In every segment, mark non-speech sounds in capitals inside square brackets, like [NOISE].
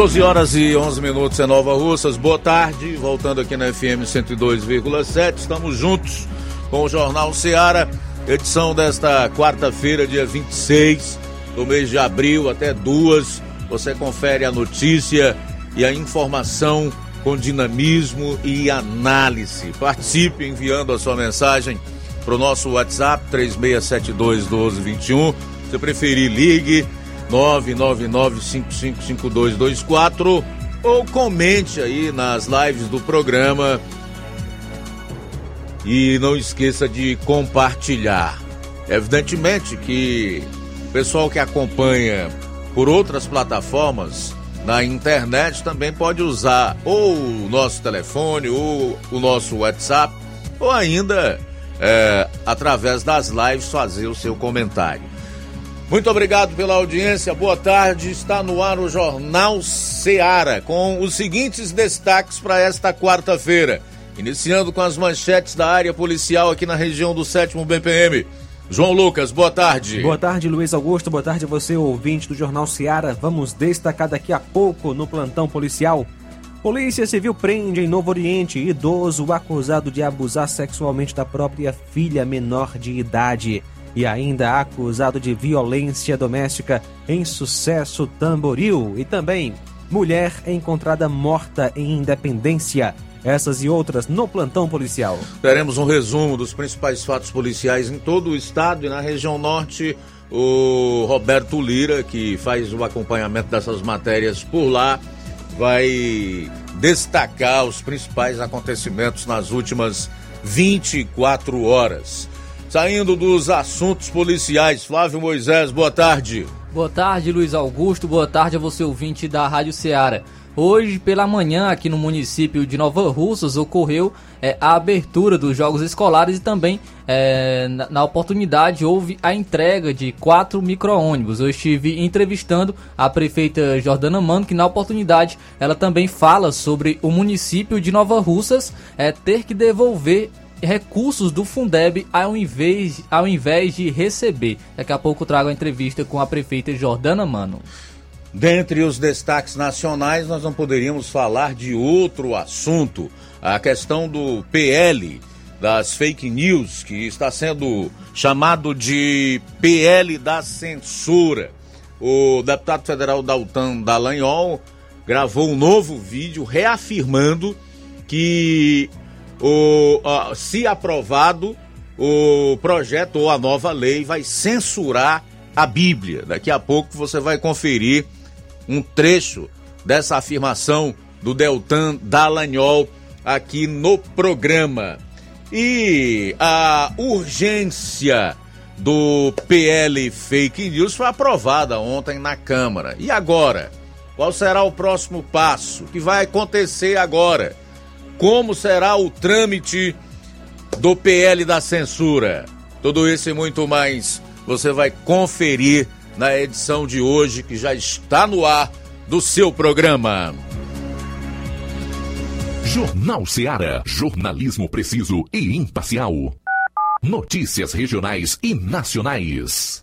12 horas e 11 minutos em Nova Russas. Boa tarde, voltando aqui na FM 102,7. Estamos juntos com o Jornal Seara, edição desta quarta-feira, dia 26 do mês de abril, até duas. Você confere a notícia e a informação com dinamismo e análise. Participe enviando a sua mensagem para o nosso WhatsApp 3672 1221. Se preferir, ligue 999555224 ou comente aí nas lives do programa e não esqueça de compartilhar. Evidentemente que o pessoal que acompanha por outras plataformas na internet também pode usar ou o nosso telefone ou o nosso WhatsApp ou ainda é, através das lives fazer o seu comentário. Muito obrigado pela audiência, boa tarde. Está no ar o Jornal Seara, com os seguintes destaques para esta quarta-feira. Iniciando com as manchetes da área policial aqui na região do 7 BPM. João Lucas, boa tarde. Boa tarde, Luiz Augusto. Boa tarde a você, ouvinte do Jornal Seara. Vamos destacar daqui a pouco no plantão policial. Polícia Civil prende em Novo Oriente idoso acusado de abusar sexualmente da própria filha menor de idade e ainda acusado de violência doméstica em Sucesso Tamboril e também mulher encontrada morta em Independência. Essas e outras no plantão policial. Teremos um resumo dos principais fatos policiais em todo o estado e na região norte. O Roberto Lira, que faz o acompanhamento dessas matérias por lá, vai destacar os principais acontecimentos nas últimas 24 horas. Saindo dos assuntos policiais, Flávio Moisés, boa tarde. Boa tarde, Luiz Augusto. Boa tarde a você, ouvinte da Rádio Ceará. Hoje, pela manhã, aqui no município de Nova Russas, ocorreu é, a abertura dos Jogos Escolares e também, é, na, na, oportunidade, houve a entrega de quatro micro-ônibus. Eu estive entrevistando a prefeita Jordana Mano, que na oportunidade ela também fala sobre o município de Nova Russas é, ter que devolver recursos do Fundeb ao invés, ao invés de receber. Daqui a pouco trago a entrevista com a prefeita Jordana Mano. Dentre os destaques nacionais, nós não poderíamos falar de outro assunto, a questão do PL, das fake news, que está sendo chamado de PL da censura. O deputado federal Daltan Dallagnol gravou um novo vídeo reafirmando que o, uh, se aprovado, o projeto ou a nova lei vai censurar a Bíblia. Daqui a pouco você vai conferir um trecho dessa afirmação do Deltan Dallagnol aqui no programa. E a urgência do PL Fake News foi aprovada ontem na Câmara. E agora? Qual será o próximo passo? O que vai acontecer agora? Como será o trâmite do PL da censura. Tudo isso e muito mais você vai conferir na edição de hoje que já está no ar do seu programa. Jornal Ceará, jornalismo preciso e imparcial. Notícias regionais e nacionais.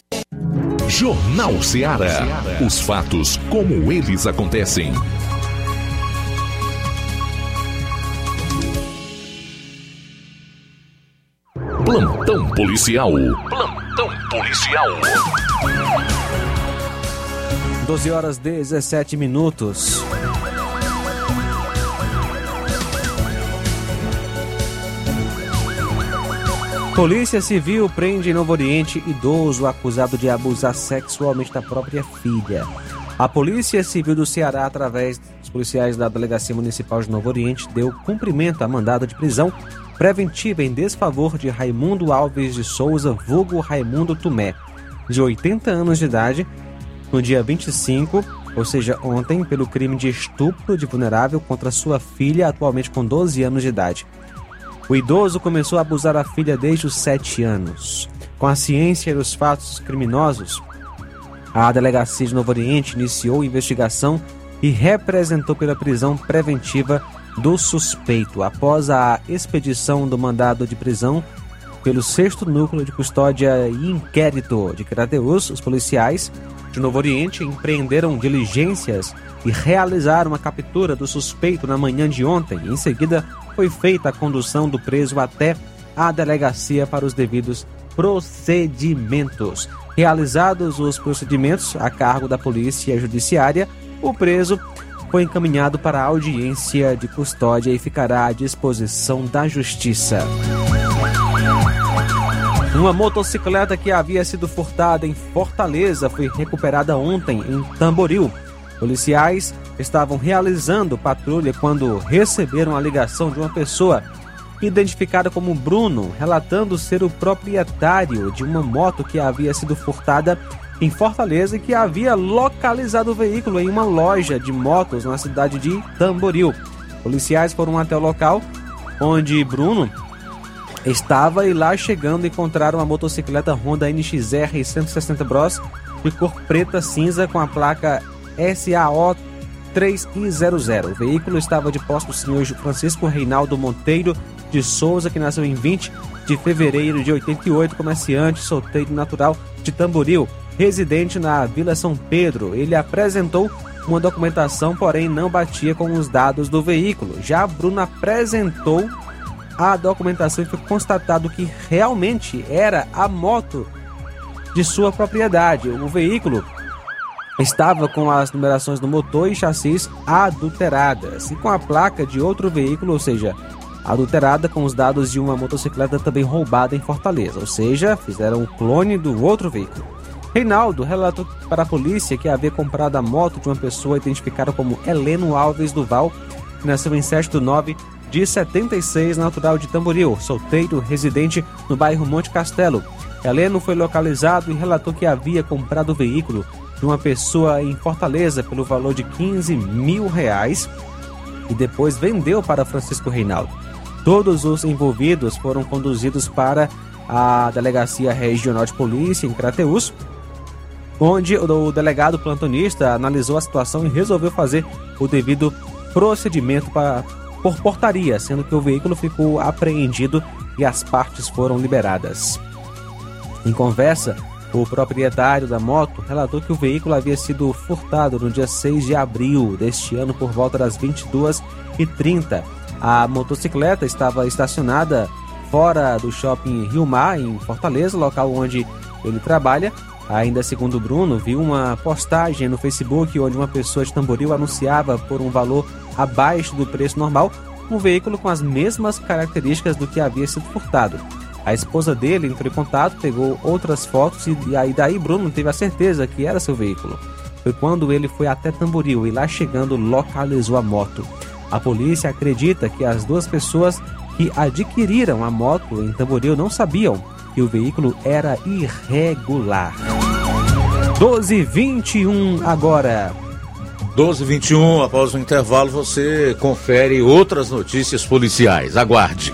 Jornal Ceará. Os fatos como eles acontecem. Plantão policial. Plantão policial. 12 horas 17 minutos. Polícia Civil prende em Novo Oriente idoso acusado de abusar sexualmente da própria filha. A Polícia Civil do Ceará, através dos policiais da Delegacia Municipal de Novo Oriente, deu cumprimento a mandado de prisão preventiva em desfavor de Raimundo Alves de Souza, vulgo Raimundo Tumé, de 80 anos de idade, no dia 25, ou seja, ontem, pelo crime de estupro de vulnerável contra sua filha, atualmente com 12 anos de idade. O idoso começou a abusar a filha desde os 7 anos. Com a ciência dos fatos criminosos, a Delegacia de Novo Oriente iniciou investigação e representou pela prisão preventiva do suspeito. Após a expedição do mandado de prisão pelo 6 Núcleo de Custódia e Inquérito de Crateus, os policiais de Novo Oriente empreenderam diligências e realizaram a captura do suspeito na manhã de ontem. Em seguida, foi feita a condução do preso até a delegacia para os devidos procedimentos. Realizados os procedimentos a cargo da Polícia Judiciária, o preso foi encaminhado para a audiência de custódia e ficará à disposição da Justiça. Uma motocicleta que havia sido furtada em Fortaleza foi recuperada ontem em Tamboril. Policiais estavam realizando patrulha quando receberam a ligação de uma pessoa identificada como Bruno, relatando ser o proprietário de uma moto que havia sido furtada em Fortaleza e que havia localizado o veículo em uma loja de motos na cidade de Tamboril. Policiais foram até o local onde Bruno estava e lá chegando encontraram a motocicleta Honda NXR 160 Bros de cor preta cinza com a placa SAO 3I00. O veículo estava de posse do senhor Francisco Reinaldo Monteiro de Souza, que nasceu em 20 de fevereiro de 88, comerciante solteiro natural de Tamboril, residente na Vila São Pedro. Ele apresentou uma documentação, porém não batia com os dados do veículo. Já Bruno apresentou a documentação e foi constatado que realmente era a moto de sua propriedade. O veículo estava com as numerações do motor e chassis adulteradas e com a placa de outro veículo, ou seja, adulterada com os dados de uma motocicleta também roubada em Fortaleza, ou seja, fizeram o clone do outro veículo. Reinaldo relatou para a polícia que havia comprado a moto de uma pessoa identificada como Heleno Alves Duval, que nasceu em 7 de 9 de 76, natural de Tamboril, solteiro, residente no bairro Monte Castelo. Heleno foi localizado e relatou que havia comprado o veículo de uma pessoa em Fortaleza pelo valor de 15 mil reais e depois vendeu para Francisco Reinaldo. Todos os envolvidos foram conduzidos para a Delegacia Regional de Polícia em Crateus, onde o delegado plantonista analisou a situação e resolveu fazer o devido procedimento para, por portaria, sendo que o veículo ficou apreendido e as partes foram liberadas. Em conversa, o proprietário da moto relatou que o veículo havia sido furtado no dia 6 de abril deste ano por volta das 22h30. A motocicleta estava estacionada fora do shopping Rio Mar, em Fortaleza, local onde ele trabalha. Ainda segundo Bruno, viu uma postagem no Facebook onde uma pessoa de Tamboril anunciava por um valor abaixo do preço normal um veículo com as mesmas características do que havia sido furtado. A esposa dele entrou em contato, pegou outras fotos e aí daí Bruno teve a certeza que era seu veículo. Foi quando ele foi até Tamboril e lá chegando localizou a moto. A polícia acredita que as duas pessoas que adquiriram a moto em Tamboril não sabiam que o veículo era irregular. 12:21 agora. 12:21 após o intervalo você confere outras notícias policiais. Aguarde.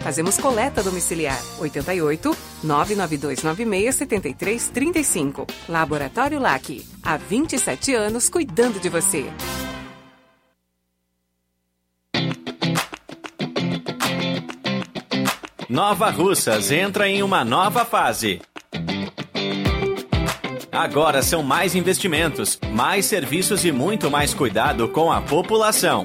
Fazemos coleta domiciliar 88 99296 7335. Laboratório LAC. Há 27 anos cuidando de você. Nova Russas entra em uma nova fase. Agora são mais investimentos, mais serviços e muito mais cuidado com a população.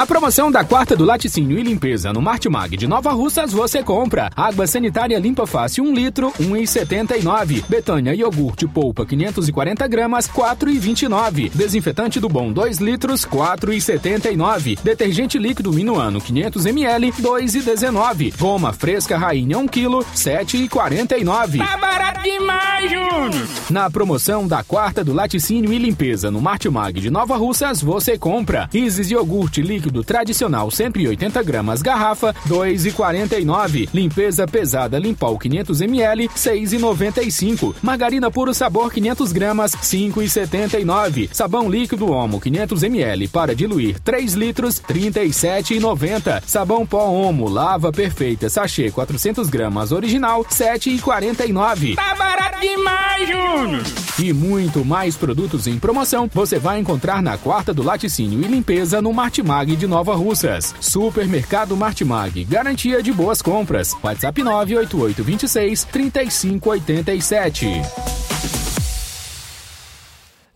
Na promoção da quarta do laticínio e limpeza no Martimag de Nova Russas, você compra água sanitária limpa fácil 1 litro, 1,79. Betânia iogurte polpa 540 gramas, 4,29. Desinfetante do bom 2 litros, 4,79. Detergente líquido Minuano 500 ml, 2,19. Goma fresca Rainha 1 kg, 7,49. Tá barato demais, Júnior! Na promoção da quarta do laticínio e limpeza no Martimag de Nova Russas, você compra Isis iogurte líquido líquido tradicional 180 gramas garrafa 2,49. Limpeza pesada Limpol 500 ml 6,95. Margarina puro sabor 500 gramas 5,79. Sabão líquido Omo 500 ml para diluir 3 litros 37,90. Sabão pó Omo lava perfeita sachê 400 gramas original 7,49. Tá barato demais, Júnior! E muito mais produtos em promoção você vai encontrar na quarta do laticínio e limpeza no Martimag de Nova Russas. Supermercado Martimag, garantia de boas compras. WhatsApp 98826 3587.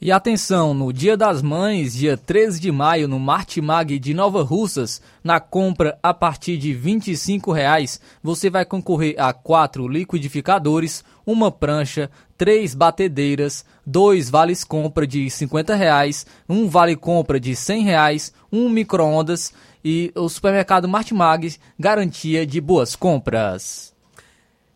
E atenção, no Dia das Mães, dia 13 de maio, no Martimag de Nova Russas, na compra a partir de 25 reais, você vai concorrer a quatro liquidificadores, uma prancha, três batedeiras, dois vales compra de 50 reais, um vale compra de 100 reais, um micro-ondas e o supermercado Martimag, garantia de boas compras.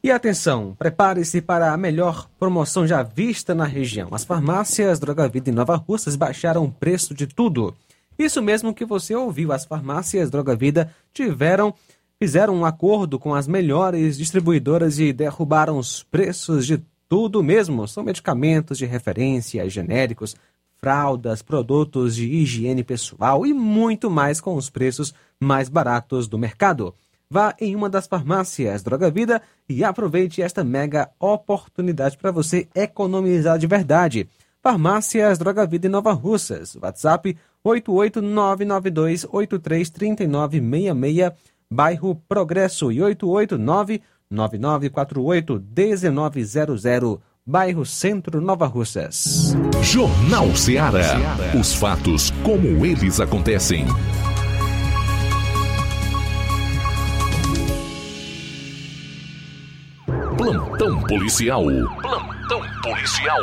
E atenção, prepare-se para a melhor promoção já vista na região. As farmácias Droga Vida em Nova Russas baixaram o preço de tudo. Isso mesmo que você ouviu, as farmácias Droga Vida tiveram fizeram um acordo com as melhores distribuidoras e derrubaram os preços de tudo mesmo. São medicamentos de referência, genéricos, fraldas, produtos de higiene pessoal e muito mais com os preços mais baratos do mercado. Vá em uma das farmácias Droga Vida e aproveite esta mega oportunidade para você economizar de verdade. Farmácias Droga Vida em Nova Russas. WhatsApp 88992833966, bairro Progresso e 88999481900, bairro Centro Nova Russas. Jornal Ceará. Os fatos como eles acontecem. Plantão policial. Plantão policial.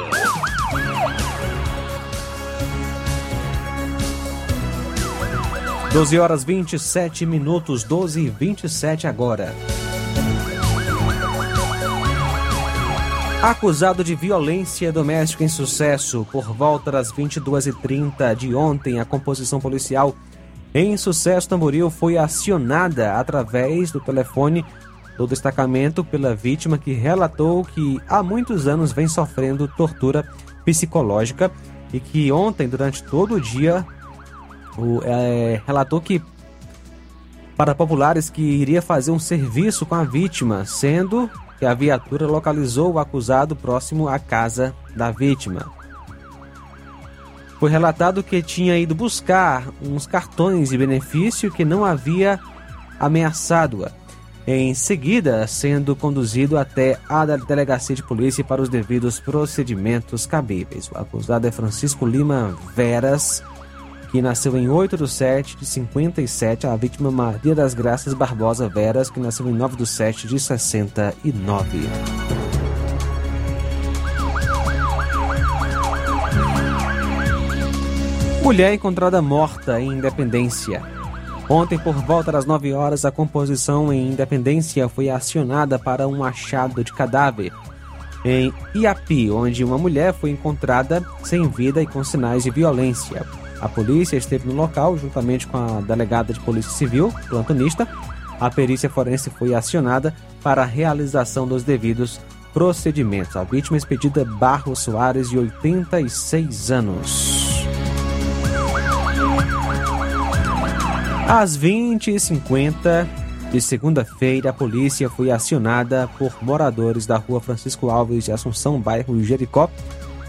Doze horas 27 minutos, 12 e 27 agora. Acusado de violência doméstica em sucesso por volta das 22h30 de ontem, a composição policial em Sucesso Tamboril foi acionada através do telefone do destacamento pela vítima que relatou que há muitos anos vem sofrendo tortura psicológica e que ontem, durante todo o dia, o, é, relatou que para populares que iria fazer um serviço com a vítima, sendo que a viatura localizou o acusado próximo à casa da vítima. Foi relatado que tinha ido buscar uns cartões de benefício que não havia ameaçado-a em seguida sendo conduzido até a delegacia de polícia para os devidos procedimentos cabíveis. O acusado é Francisco Lima Veras, que nasceu em 8 de 7 de 57, a vítima Maria das Graças Barbosa Veras, que nasceu em 9 de 7 de 69. Mulher encontrada morta em Independência. Ontem, por volta das 9 horas, a composição em Independência foi acionada para um achado de cadáver em Iapi, onde uma mulher foi encontrada sem vida e com sinais de violência. A polícia esteve no local juntamente com a delegada de Polícia Civil, plantonista. A perícia forense foi acionada para a realização dos devidos procedimentos. A vítima é expedida Barro Soares, de 86 anos. Às 20h50 de segunda-feira, a polícia foi acionada por moradores da rua Francisco Alves de Assunção, bairro Jericó,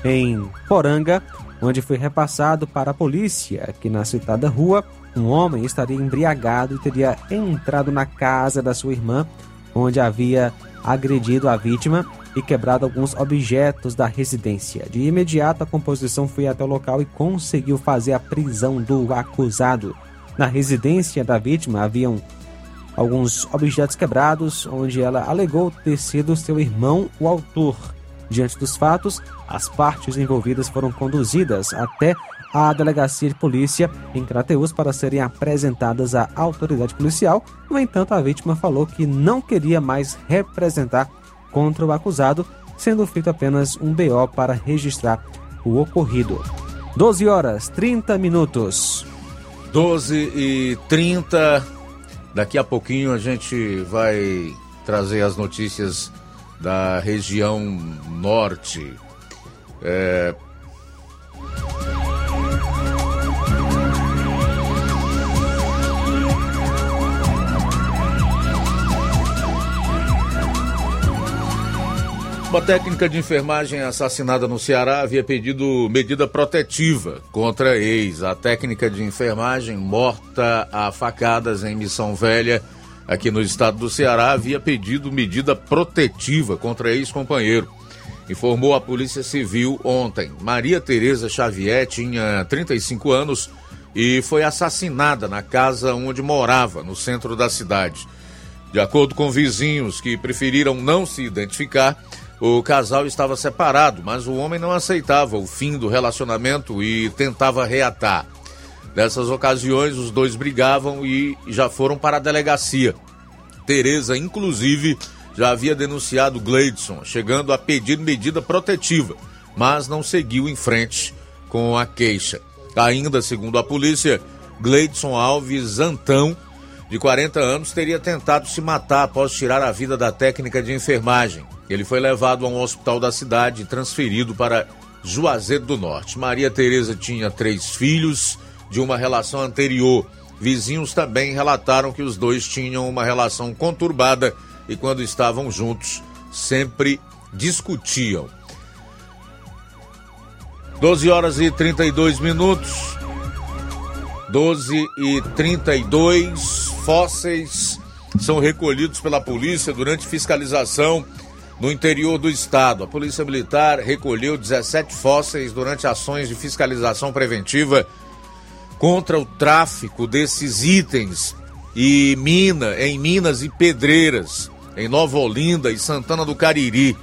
em Poranga, onde foi repassado para a polícia que na citada rua um homem estaria embriagado e teria entrado na casa da sua irmã, onde havia agredido a vítima e quebrado alguns objetos da residência. De imediato, a composição foi até o local e conseguiu fazer a prisão do acusado. Na residência da vítima haviam alguns objetos quebrados, onde ela alegou ter sido seu irmão o autor. Diante dos fatos, as partes envolvidas foram conduzidas até a delegacia de polícia em Crateus para serem apresentadas à autoridade policial. No entanto, a vítima falou que não queria mais representar contra o acusado, sendo feito apenas um BO para registrar o ocorrido. 12 horas 30 minutos. 12 e 30 Daqui a pouquinho a gente vai trazer as notícias da região norte. É, Uma técnica de enfermagem assassinada no Ceará havia pedido medida protetiva contra ex. A técnica de enfermagem morta a facadas em Missão Velha, aqui no estado do Ceará, havia pedido medida protetiva contra ex-companheiro. Informou a Polícia Civil ontem. Maria Tereza Xavier tinha 35 anos e foi assassinada na casa onde morava, no centro da cidade. De acordo com vizinhos que preferiram não se identificar, o casal estava separado, mas o homem não aceitava o fim do relacionamento e tentava reatar. Nessas ocasiões, os dois brigavam e já foram para a delegacia. Tereza, inclusive, já havia denunciado Gleidson, chegando a pedir medida protetiva, mas não seguiu em frente com a queixa. Ainda segundo a polícia, Gleidson Alves Antão, de 40 anos, teria tentado se matar após tirar a vida da técnica de enfermagem. Ele foi levado a um hospital da cidade e transferido para Juazeiro do Norte. Maria Tereza tinha três filhos de uma relação anterior. Vizinhos também relataram que os dois tinham uma relação conturbada e quando estavam juntos sempre discutiam. 12 horas e 32 minutos. 12 e 32 fósseis são recolhidos pela polícia durante fiscalização no interior do estado. A Polícia Militar recolheu 17 fósseis durante ações de fiscalização preventiva contra o tráfico desses itens e mina em Minas e Pedreiras, em Nova Olinda e Santana do Cariri.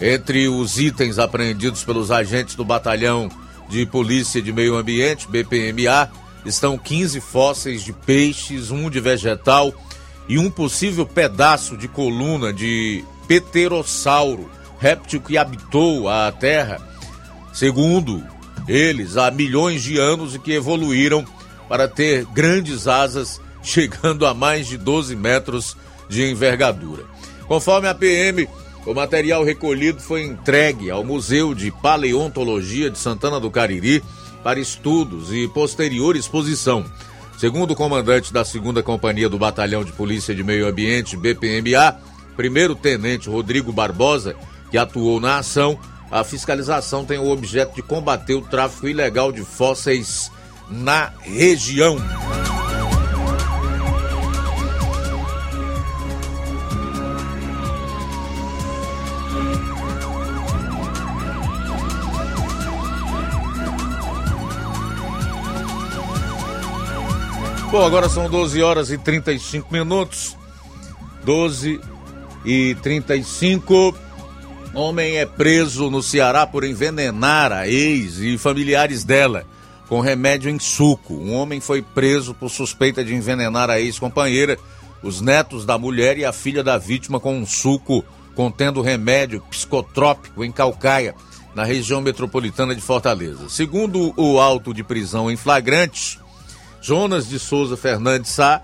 Entre os itens apreendidos pelos agentes do Batalhão de Polícia de Meio Ambiente, BPMA, estão 15 fósseis de peixes, um de vegetal e um possível pedaço de coluna de pterossauro, réptil que habitou a Terra, segundo eles, há milhões de anos e que evoluíram para ter grandes asas, [LAUGHS] chegando a mais de 12 metros de envergadura. Conforme a PM, o material recolhido foi entregue ao Museu de Paleontologia de Santana do Cariri para estudos e posterior exposição. Segundo o comandante da 2 Companhia do Batalhão de Polícia de Meio Ambiente, BPMA, primeiro-tenente Rodrigo Barbosa, que atuou na ação, a fiscalização tem o objeto de combater o tráfico ilegal de fósseis na região. Bom, agora são 12 horas e 35 minutos. 12 e 35. Homem é preso no Ceará por envenenar a ex e familiares dela com remédio em suco. Um homem foi preso por suspeita de envenenar a ex-companheira, os netos da mulher e a filha da vítima com um suco contendo remédio psicotrópico em Calcaia, na região metropolitana de Fortaleza. Segundo o auto de prisão em flagrante, Jonas de Souza Fernandes Sá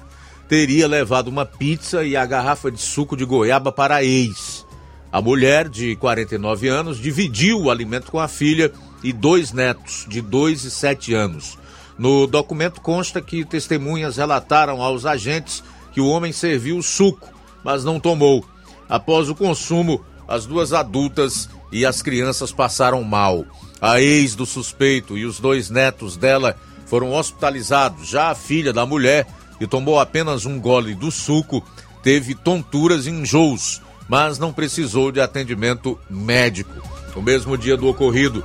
teria levado uma pizza e a garrafa de suco de goiaba para a ex. A mulher, de 49 anos, dividiu o alimento com a filha e dois netos, de 2 e 7 anos. No documento consta que testemunhas relataram aos agentes que o homem serviu suco, mas não tomou. Após o consumo, as duas adultas e as crianças passaram mal. A ex do suspeito e os dois netos dela foram hospitalizados. Já a filha da mulher e tomou apenas um gole do suco, teve tonturas e enjoos, mas não precisou de atendimento médico. No mesmo dia do ocorrido,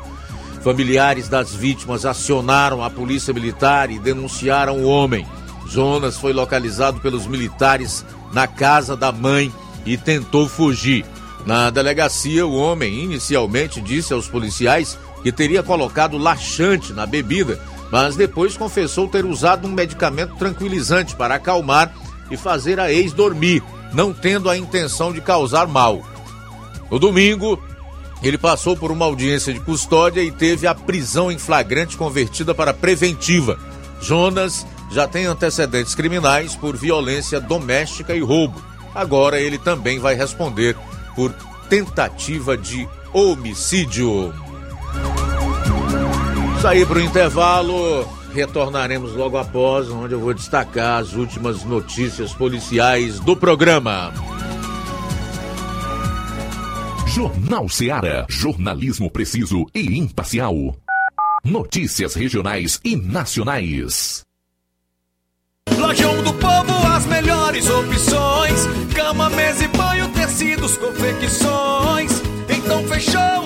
familiares das vítimas acionaram a polícia militar e denunciaram o homem. Jonas foi localizado pelos militares na casa da mãe e tentou fugir. Na delegacia, o homem inicialmente disse aos policiais que teria colocado laxante na bebida mas depois confessou ter usado um medicamento tranquilizante para acalmar e fazer a ex dormir, não tendo a intenção de causar mal. No domingo, ele passou por uma audiência de custódia e teve a prisão em flagrante convertida para preventiva. Jonas já tem antecedentes criminais por violência doméstica e roubo. Agora ele também vai responder por tentativa de homicídio. Sair para o intervalo, retornaremos logo após, onde eu vou destacar as últimas notícias policiais do programa. Jornal Seara. Jornalismo preciso e imparcial. Notícias regionais e nacionais. Lojão do Povo, as melhores opções: cama, mesa e banho, tecidos, confecções. Então fechou,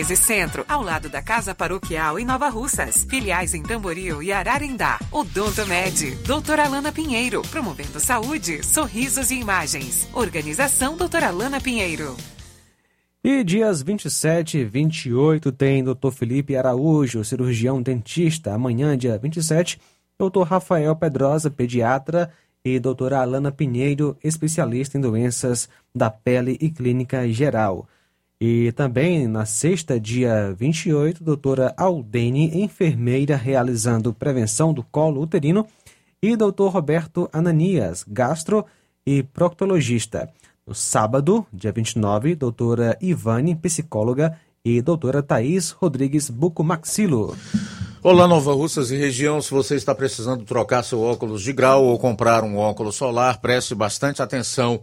1213 Centro, ao lado da Casa Paroquial em Nova Russas. Filiais em Tamboril e Ararindá. Odonto Med, doutora Alana Pinheiro, promovendo saúde, sorrisos e imagens. Organização doutora Alana Pinheiro. E dias 27 e 28 tem Dr. Felipe Araújo, cirurgião dentista. Amanhã, dia 27, Dr. Rafael Pedrosa, pediatra, e doutora Alana Pinheiro, especialista em doenças da pele e clínica geral. E também na sexta, dia 28, doutora Aldene, enfermeira realizando prevenção do colo uterino, e doutor Roberto Ananias, gastro e proctologista. No sábado, dia 29, doutora Ivane, psicóloga, e doutora Thaís Rodrigues Bucomaxilo. Olá, Nova Russas e região. Se você está precisando trocar seu óculos de grau ou comprar um óculos solar, preste bastante atenção.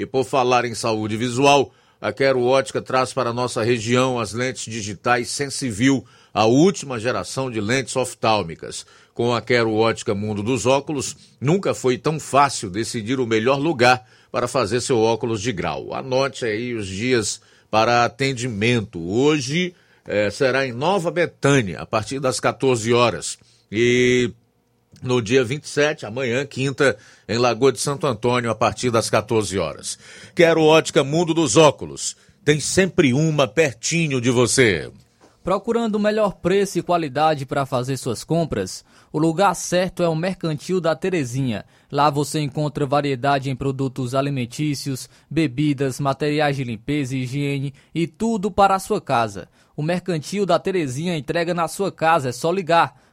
E por falar em saúde visual, a Quero Ótica traz para a nossa região as lentes digitais Sensivil, a última geração de lentes oftálmicas. Com a Quero Ótica Mundo dos Óculos, nunca foi tão fácil decidir o melhor lugar para fazer seu óculos de grau. Anote aí os dias para atendimento. Hoje eh, será em Nova Betânia, a partir das 14 horas. E no dia 27, amanhã, quinta, em Lagoa de Santo Antônio, a partir das 14 horas. Quero ótica Mundo dos Óculos. Tem sempre uma pertinho de você. Procurando o melhor preço e qualidade para fazer suas compras? O lugar certo é o Mercantil da Terezinha. Lá você encontra variedade em produtos alimentícios, bebidas, materiais de limpeza e higiene e tudo para a sua casa. O Mercantil da Terezinha entrega na sua casa, é só ligar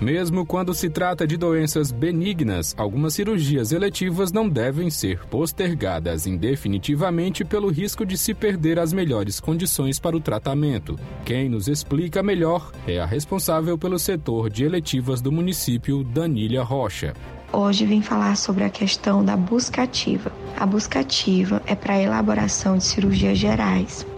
Mesmo quando se trata de doenças benignas, algumas cirurgias eletivas não devem ser postergadas indefinitivamente pelo risco de se perder as melhores condições para o tratamento. Quem nos explica melhor é a responsável pelo setor de eletivas do município, Danília Rocha. Hoje vim falar sobre a questão da busca ativa. A busca ativa é para a elaboração de cirurgias gerais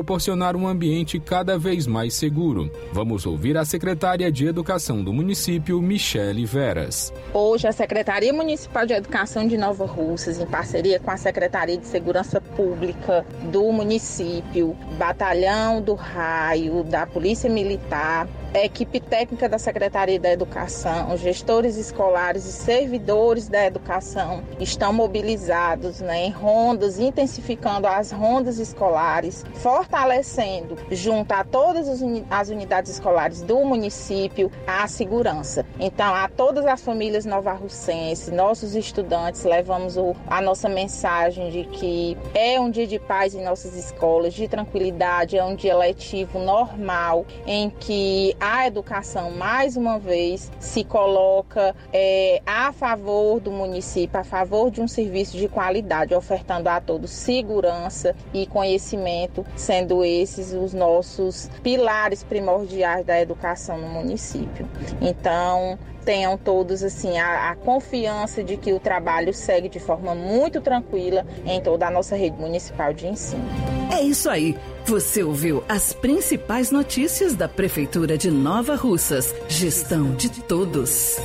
proporcionar um ambiente cada vez mais seguro. Vamos ouvir a secretária de Educação do município, Michele Veras. Hoje, a Secretaria Municipal de Educação de Nova Russas, em parceria com a Secretaria de Segurança Pública do município, Batalhão do Raio, da Polícia Militar, equipe técnica da Secretaria da Educação, gestores escolares e servidores da educação estão mobilizados né, em rondas, intensificando as rondas escolares, fortalecendo, junto a todas as unidades escolares do município, a segurança. Então, a todas as famílias novarrucenses, nossos estudantes, levamos o, a nossa mensagem de que é um dia de paz em nossas escolas, de tranquilidade, é um dia letivo normal, em que a educação, mais uma vez, se coloca é, a favor do município, a favor de um serviço de qualidade, ofertando a todos segurança e conhecimento, sendo esses os nossos pilares primordiais da educação no município. Então, tenham todos assim a, a, confiança de que o trabalho segue de forma muito tranquila em toda a nossa rede municipal de ensino. É isso aí. Você ouviu as principais notícias da Prefeitura de Nova Russas. Gestão de todos.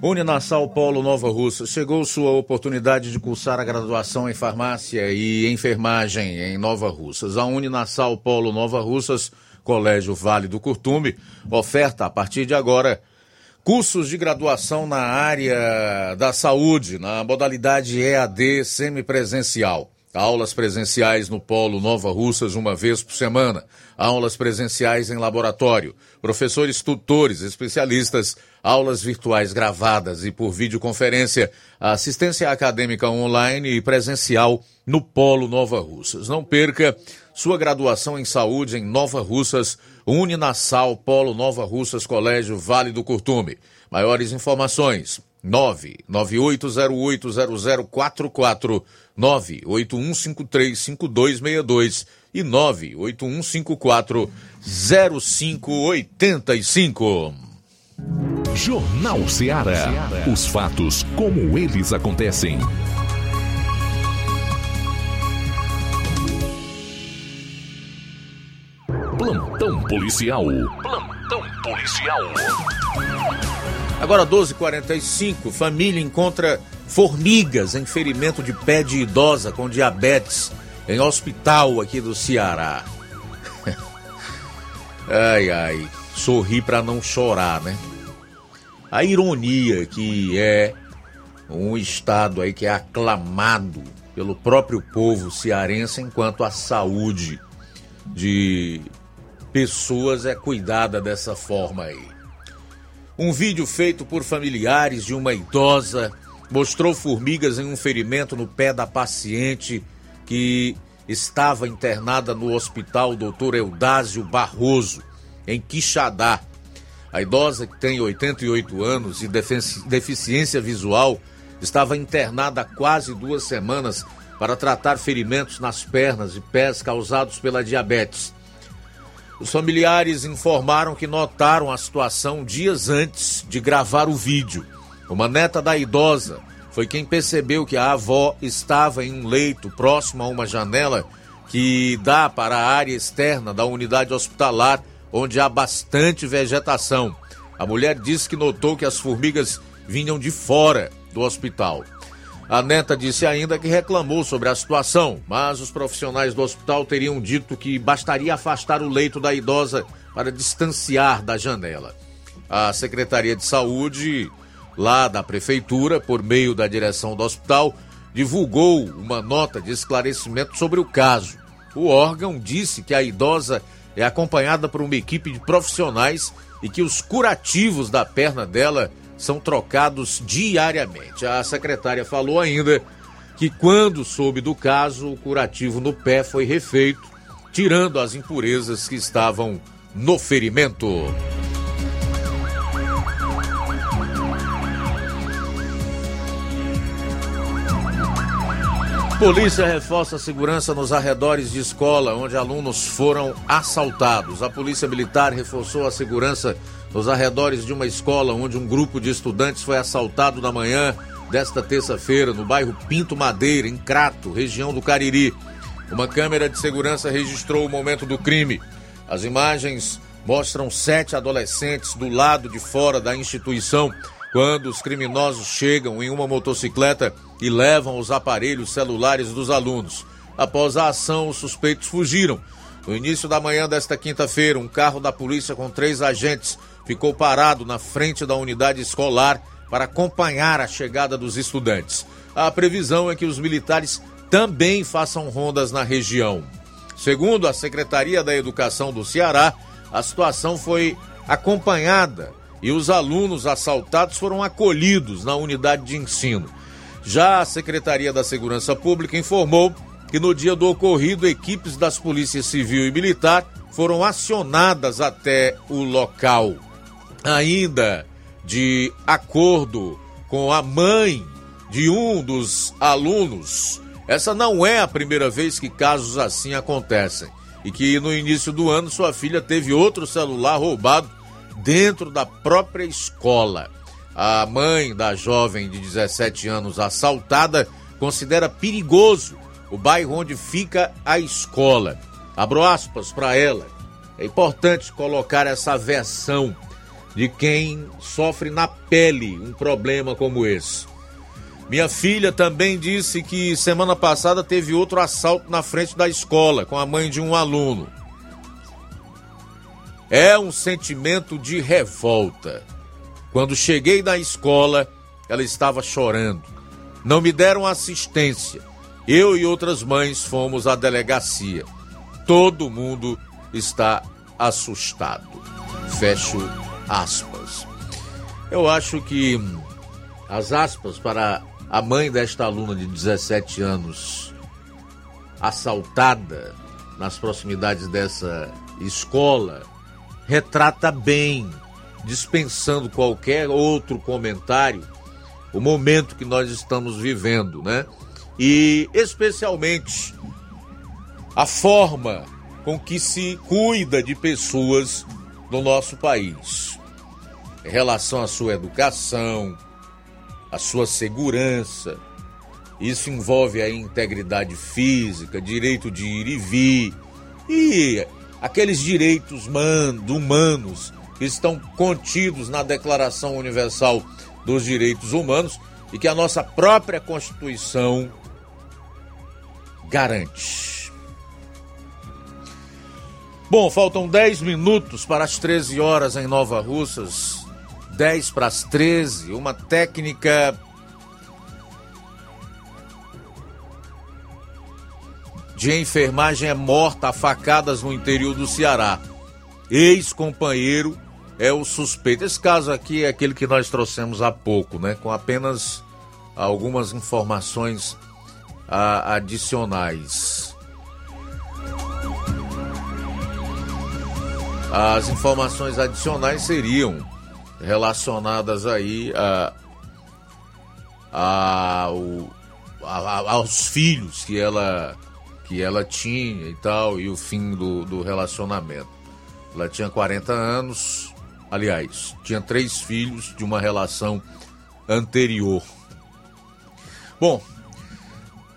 Uninassal Polo Nova Russa, chegou sua oportunidade de cursar a graduação em farmácia e enfermagem em Nova Russas. A Uninassal Polo Nova Russas Colégio Vale do Curtume oferta a partir de agora cursos de graduação na área da saúde, na modalidade EAD semipresencial. Aulas presenciais no Polo Nova Russas uma vez por semana. Aulas presenciais em laboratório. Professores tutores, especialistas, aulas virtuais gravadas e por videoconferência. Assistência acadêmica online e presencial no Polo Nova Russas. Não perca sua graduação em saúde em Nova Russas, Uninassal, Polo Nova Russas, Colégio Vale do Curtume. Maiores informações: 981080044, 981535262 e 981540585. Jornal Ceará. Os fatos como eles acontecem. Plantão policial. Plantão policial. Agora 12:45, família encontra formigas em ferimento de pé de idosa com diabetes em hospital aqui do Ceará. [LAUGHS] ai ai, sorri para não chorar, né? A ironia que é um estado aí que é aclamado pelo próprio povo cearense enquanto a saúde de pessoas é cuidada dessa forma aí. Um vídeo feito por familiares de uma idosa mostrou formigas em um ferimento no pé da paciente que estava internada no hospital Dr. Eudásio Barroso, em Quixadá. A idosa, que tem 88 anos e deficiência visual, estava internada há quase duas semanas para tratar ferimentos nas pernas e pés causados pela diabetes. Os familiares informaram que notaram a situação dias antes de gravar o vídeo. Uma neta da idosa foi quem percebeu que a avó estava em um leito próximo a uma janela que dá para a área externa da unidade hospitalar, onde há bastante vegetação. A mulher disse que notou que as formigas vinham de fora do hospital. A neta disse ainda que reclamou sobre a situação, mas os profissionais do hospital teriam dito que bastaria afastar o leito da idosa para distanciar da janela. A Secretaria de Saúde, lá da Prefeitura, por meio da direção do hospital, divulgou uma nota de esclarecimento sobre o caso. O órgão disse que a idosa é acompanhada por uma equipe de profissionais e que os curativos da perna dela são trocados diariamente. A secretária falou ainda que quando soube do caso, o curativo no pé foi refeito, tirando as impurezas que estavam no ferimento. Polícia reforça a segurança nos arredores de escola onde alunos foram assaltados. A Polícia Militar reforçou a segurança nos arredores de uma escola onde um grupo de estudantes foi assaltado na manhã desta terça-feira no bairro Pinto Madeira, em Crato, região do Cariri. Uma câmera de segurança registrou o momento do crime. As imagens mostram sete adolescentes do lado de fora da instituição quando os criminosos chegam em uma motocicleta e levam os aparelhos celulares dos alunos. Após a ação, os suspeitos fugiram. No início da manhã desta quinta-feira, um carro da polícia com três agentes ficou parado na frente da unidade escolar para acompanhar a chegada dos estudantes. A previsão é que os militares também façam rondas na região. Segundo a Secretaria da Educação do Ceará, a situação foi acompanhada e os alunos assaltados foram acolhidos na unidade de ensino. Já a Secretaria da Segurança Pública informou que no dia do ocorrido, equipes das polícias civil e militar foram acionadas até o local. Ainda de acordo com a mãe de um dos alunos, essa não é a primeira vez que casos assim acontecem e que no início do ano sua filha teve outro celular roubado dentro da própria escola. A mãe da jovem de 17 anos assaltada considera perigoso o bairro onde fica a escola. Abro aspas para ela. É importante colocar essa versão de quem sofre na pele um problema como esse. Minha filha também disse que semana passada teve outro assalto na frente da escola com a mãe de um aluno. É um sentimento de revolta. Quando cheguei na escola, ela estava chorando. Não me deram assistência. Eu e outras mães fomos à delegacia. Todo mundo está assustado. Fecho aspas. Eu acho que as aspas para a mãe desta aluna de 17 anos assaltada nas proximidades dessa escola retrata bem, dispensando qualquer outro comentário, o momento que nós estamos vivendo, né? E especialmente a forma com que se cuida de pessoas no nosso país. Em relação à sua educação, à sua segurança, isso envolve a integridade física, direito de ir e vir e aqueles direitos humanos que estão contidos na Declaração Universal dos Direitos Humanos e que a nossa própria Constituição garante. Bom, faltam 10 minutos para as 13 horas em Nova Russas. 10 para as 13. Uma técnica de enfermagem é morta a facadas no interior do Ceará. Ex-companheiro é o suspeito. Esse caso aqui é aquele que nós trouxemos há pouco, né? Com apenas algumas informações a, adicionais. As informações adicionais seriam relacionadas aí a, a, a, a, aos filhos que ela que ela tinha e tal, e o fim do, do relacionamento. Ela tinha 40 anos, aliás, tinha três filhos de uma relação anterior. Bom,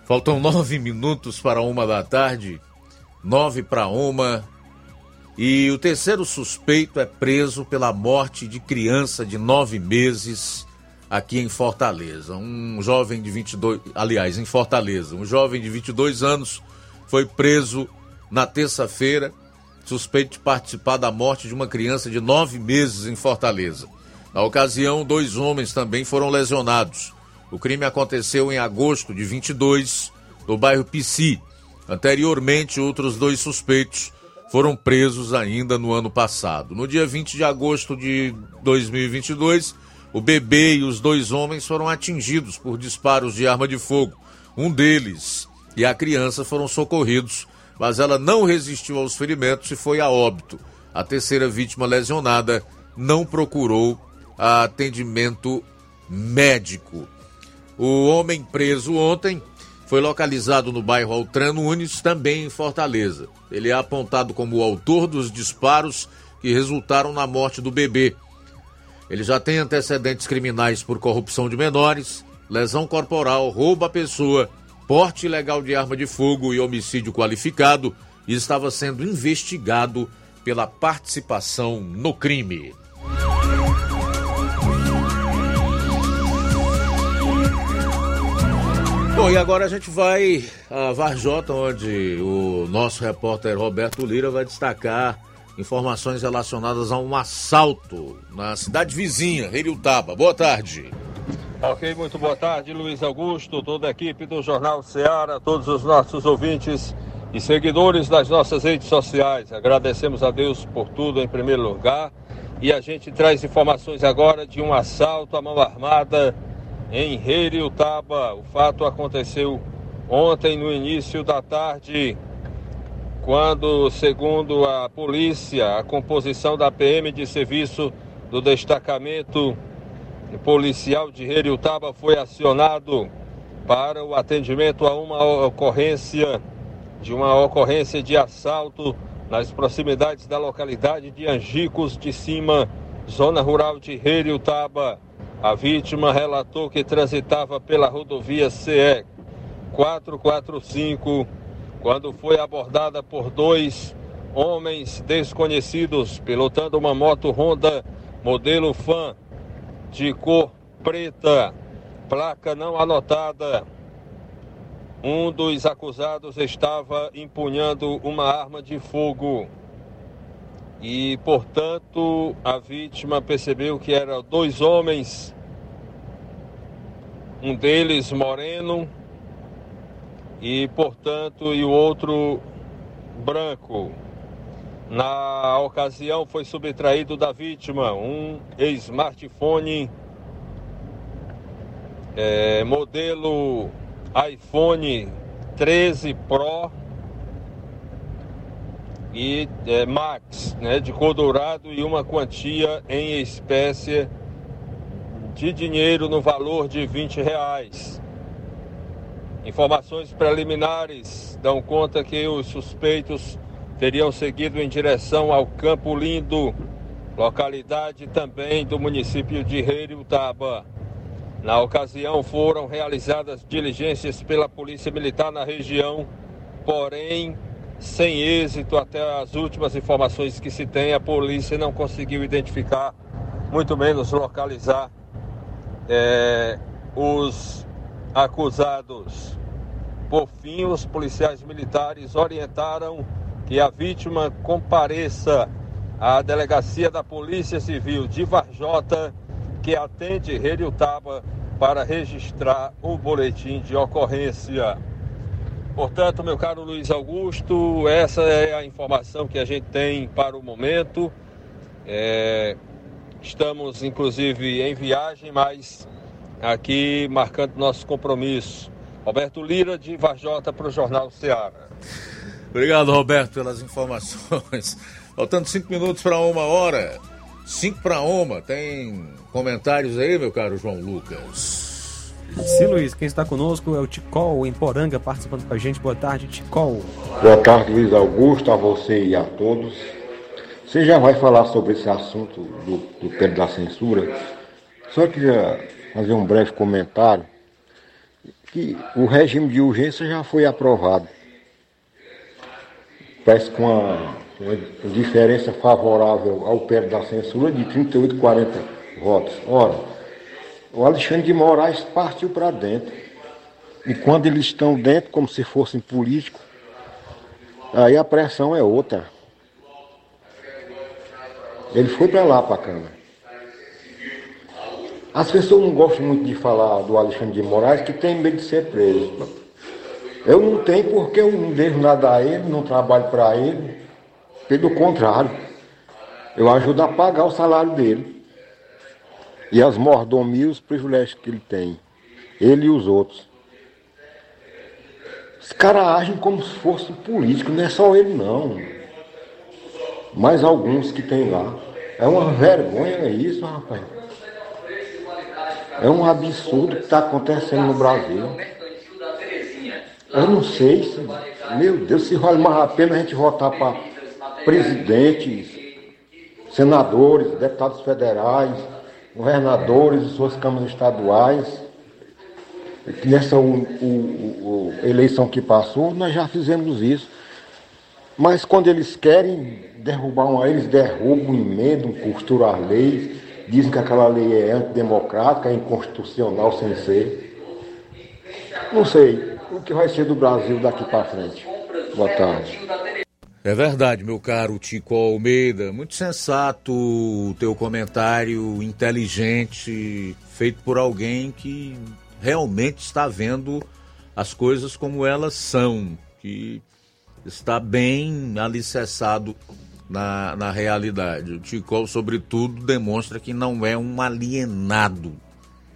faltam [LAUGHS] nove minutos para uma da tarde, nove para uma, e o terceiro suspeito é preso pela morte de criança de nove meses aqui em Fortaleza. Um jovem de 22, aliás, em Fortaleza, um jovem de 22 anos foi preso na terça-feira, suspeito de participar da morte de uma criança de nove meses em Fortaleza. Na ocasião, dois homens também foram lesionados. O crime aconteceu em agosto de 22, no bairro Pici. Anteriormente, outros dois suspeitos foram presos ainda no ano passado. No dia 20 de agosto de 2022, o bebê e os dois homens foram atingidos por disparos de arma de fogo. Um deles e a criança foram socorridos, mas ela não resistiu aos ferimentos e foi a óbito. A terceira vítima lesionada não procurou atendimento médico. O homem preso ontem foi localizado no bairro Altran Nunes, também em Fortaleza. Ele é apontado como o autor dos disparos que resultaram na morte do bebê. Ele já tem antecedentes criminais por corrupção de menores, lesão corporal, roubo à pessoa porte ilegal de arma de fogo e homicídio qualificado e estava sendo investigado pela participação no crime. Bom, e agora a gente vai a Varjota, onde o nosso repórter Roberto Lira vai destacar informações relacionadas a um assalto na cidade vizinha, Heriutaba. Boa tarde. Ok, muito boa tarde, Luiz Augusto, toda a equipe do Jornal Ceará, todos os nossos ouvintes e seguidores das nossas redes sociais. Agradecemos a Deus por tudo em primeiro lugar. E a gente traz informações agora de um assalto à mão armada em Reiriutaba. O fato aconteceu ontem no início da tarde, quando, segundo a polícia, a composição da PM de serviço do destacamento policial de Heriutaba foi acionado para o atendimento a uma ocorrência de uma ocorrência de assalto nas proximidades da localidade de Angicos de Cima, zona rural de Heriutaba. A vítima relatou que transitava pela rodovia CE 445 quando foi abordada por dois homens desconhecidos pilotando uma moto Honda modelo Fan de cor preta, placa não anotada. Um dos acusados estava empunhando uma arma de fogo e, portanto, a vítima percebeu que eram dois homens, um deles moreno e, portanto, e o outro branco. Na ocasião, foi subtraído da vítima um smartphone é, modelo iPhone 13 Pro e é, Max, né, de cor dourado e uma quantia em espécie de dinheiro no valor de 20 reais. Informações preliminares dão conta que os suspeitos teriam seguido em direção ao Campo Lindo, localidade também do município de Reiriutaba. Na ocasião foram realizadas diligências pela Polícia Militar na região, porém sem êxito até as últimas informações que se tem, a polícia não conseguiu identificar, muito menos localizar é, os acusados. Por fim, os policiais militares orientaram que a vítima compareça à delegacia da Polícia Civil de Varjota, que atende Heriutaba, para registrar o boletim de ocorrência. Portanto, meu caro Luiz Augusto, essa é a informação que a gente tem para o momento. É, estamos, inclusive, em viagem, mas aqui marcando nosso compromisso. Roberto Lira, de Varjota, para o Jornal Ceará. Obrigado, Roberto, pelas informações. [LAUGHS] Faltando cinco minutos para uma hora. Cinco para uma. Tem comentários aí, meu caro João Lucas? Sim, Luiz, quem está conosco é o Ticol, em Poranga, participando com a gente. Boa tarde, Ticol. Boa tarde, Luiz Augusto, a você e a todos. Você já vai falar sobre esse assunto do, do pé da censura. Só queria fazer um breve comentário que o regime de urgência já foi aprovado. Parece com uma, uma diferença favorável ao pé da censura de 38 40 votos. Ora, o Alexandre de Moraes partiu para dentro. E quando eles estão dentro, como se fossem políticos, aí a pressão é outra. Ele foi para lá, para a Câmara. As pessoas não gostam muito de falar do Alexandre de Moraes, que tem medo de ser preso. Eu não tenho porque eu não devo nada a ele, não trabalho para ele. Pelo contrário, eu ajudo a pagar o salário dele. E as mordomias os privilégios que ele tem. Ele e os outros. Os caras agem como se fosse político, não é só ele não. Mas alguns que tem lá. É uma vergonha isso, rapaz. É um absurdo que está acontecendo no Brasil. Eu não sei se, meu Deus, se vale mais a pena a gente votar para presidentes, senadores, deputados federais, governadores e suas câmaras estaduais. Nessa o, o, o, eleição que passou, nós já fizemos isso. Mas quando eles querem derrubar uma, eles derrubam, emendam, costuram as leis, dizem que aquela lei é antidemocrática, é inconstitucional sem ser. Não sei o que vai ser do Brasil daqui para frente. Boa tarde. É verdade, meu caro Tico Almeida. Muito sensato o teu comentário, inteligente, feito por alguém que realmente está vendo as coisas como elas são, que está bem alicerçado na, na realidade. O Tico, sobretudo, demonstra que não é um alienado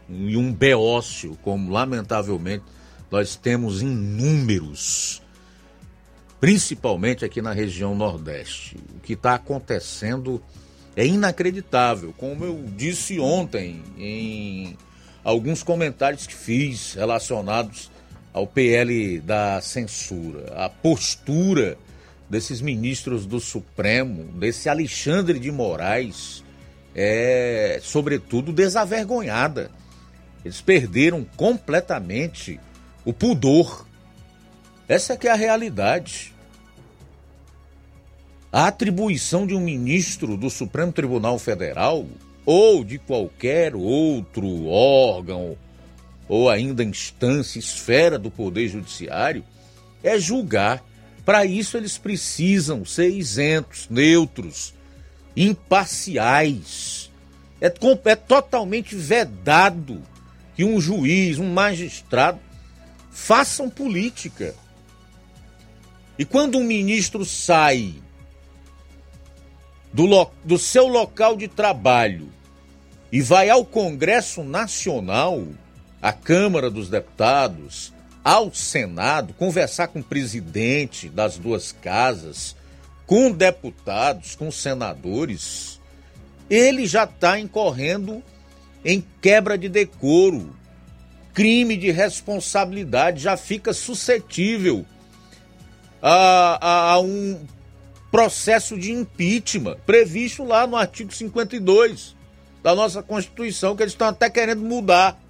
e um beócio, como lamentavelmente nós temos inúmeros, principalmente aqui na região Nordeste. O que está acontecendo é inacreditável, como eu disse ontem em alguns comentários que fiz relacionados ao PL da censura. A postura desses ministros do Supremo, desse Alexandre de Moraes, é, sobretudo, desavergonhada. Eles perderam completamente o pudor. Essa que é a realidade. A atribuição de um ministro do Supremo Tribunal Federal ou de qualquer outro órgão ou ainda instância, esfera do Poder Judiciário, é julgar. Para isso, eles precisam ser isentos, neutros, imparciais. É, é totalmente vedado que um juiz, um magistrado, façam política. E quando um ministro sai do, lo, do seu local de trabalho e vai ao Congresso Nacional, à Câmara dos Deputados, ao Senado, conversar com o presidente das duas casas, com deputados, com senadores, ele já está incorrendo em quebra de decoro, crime de responsabilidade, já fica suscetível a, a, a um processo de impeachment previsto lá no artigo 52 da nossa Constituição, que eles estão até querendo mudar.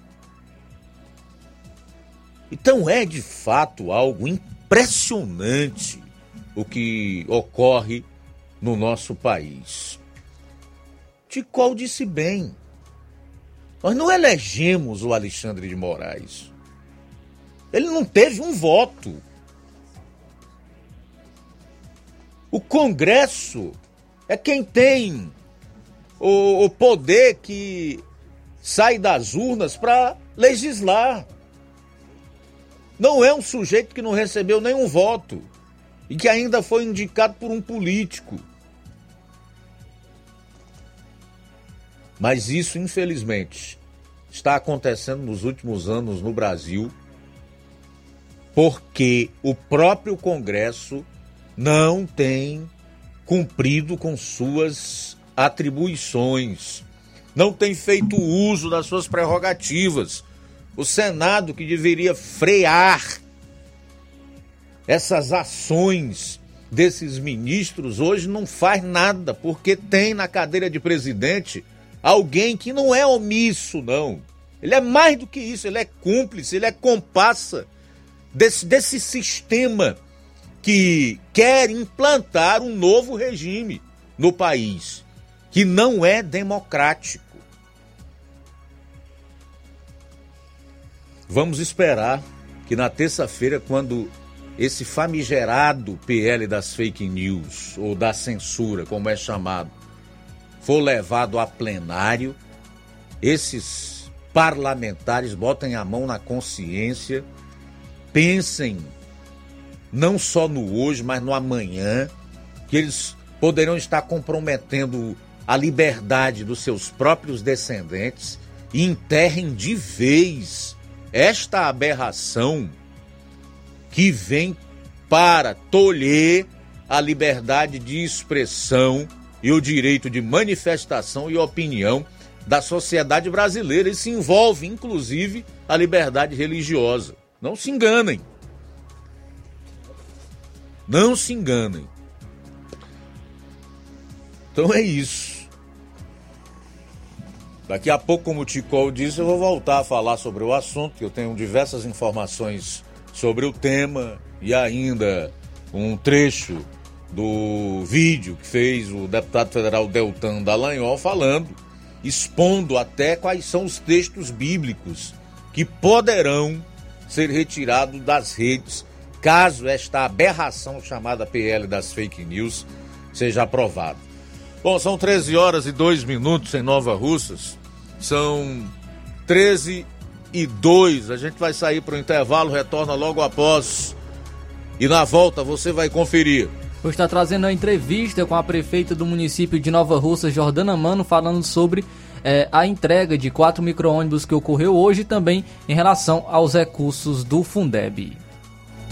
Então é de fato algo impressionante o que ocorre no nosso país. Ticol disse bem. Nós não elegemos o Alexandre de Moraes. Ele não teve um voto. O Congresso é quem tem o, o poder que sai das urnas para legislar. Não é um sujeito que não recebeu nenhum voto e que ainda foi indicado por um político. Mas isso, infelizmente, está acontecendo nos últimos anos no Brasil, porque o próprio Congresso não tem cumprido com suas atribuições, não tem feito uso das suas prerrogativas, O Senado que deveria frear essas ações desses ministros hoje não faz nada, porque tem na cadeira de presidente alguém que não é omisso, não. Ele é mais do que isso, ele é cúmplice, ele é compassa desse, desse sistema que quer implantar um novo regime no país, que não é democrático. Vamos esperar que na terça-feira, quando esse famigerado PL das fake news, ou da censura, como é chamado, for levado a plenário, esses parlamentares botem a mão na consciência, pensem não só no hoje, mas no amanhã, que eles poderão estar comprometendo a liberdade dos seus próprios descendentes e enterrem de vez esta aberração que vem para tolher a liberdade de expressão e o direito de manifestação e opinião da sociedade brasileira. Isso envolve, inclusive, a liberdade religiosa. Não se enganem. Não se enganem. Então é isso. Daqui a pouco, como o Ticol disse, eu vou voltar a falar sobre o assunto, que eu tenho diversas informações sobre o tema e ainda um trecho do vídeo que fez o deputado federal Deltan Dallagnol falando, expondo até quais são os textos bíblicos que poderão ser retirados das redes caso esta aberração chamada PL das fake news seja aprovada. Bom, são 13 horas e 2 minutos em Nova Russas. São 13 e 2. A gente vai sair para o intervalo, retorna logo após. E na volta você vai conferir. Vou estar trazendo a entrevista com a prefeita do município de Nova Russa, Jordana Mano, falando sobre é, a entrega de quatro micro-ônibus que ocorreu hoje também em relação aos recursos do Fundeb.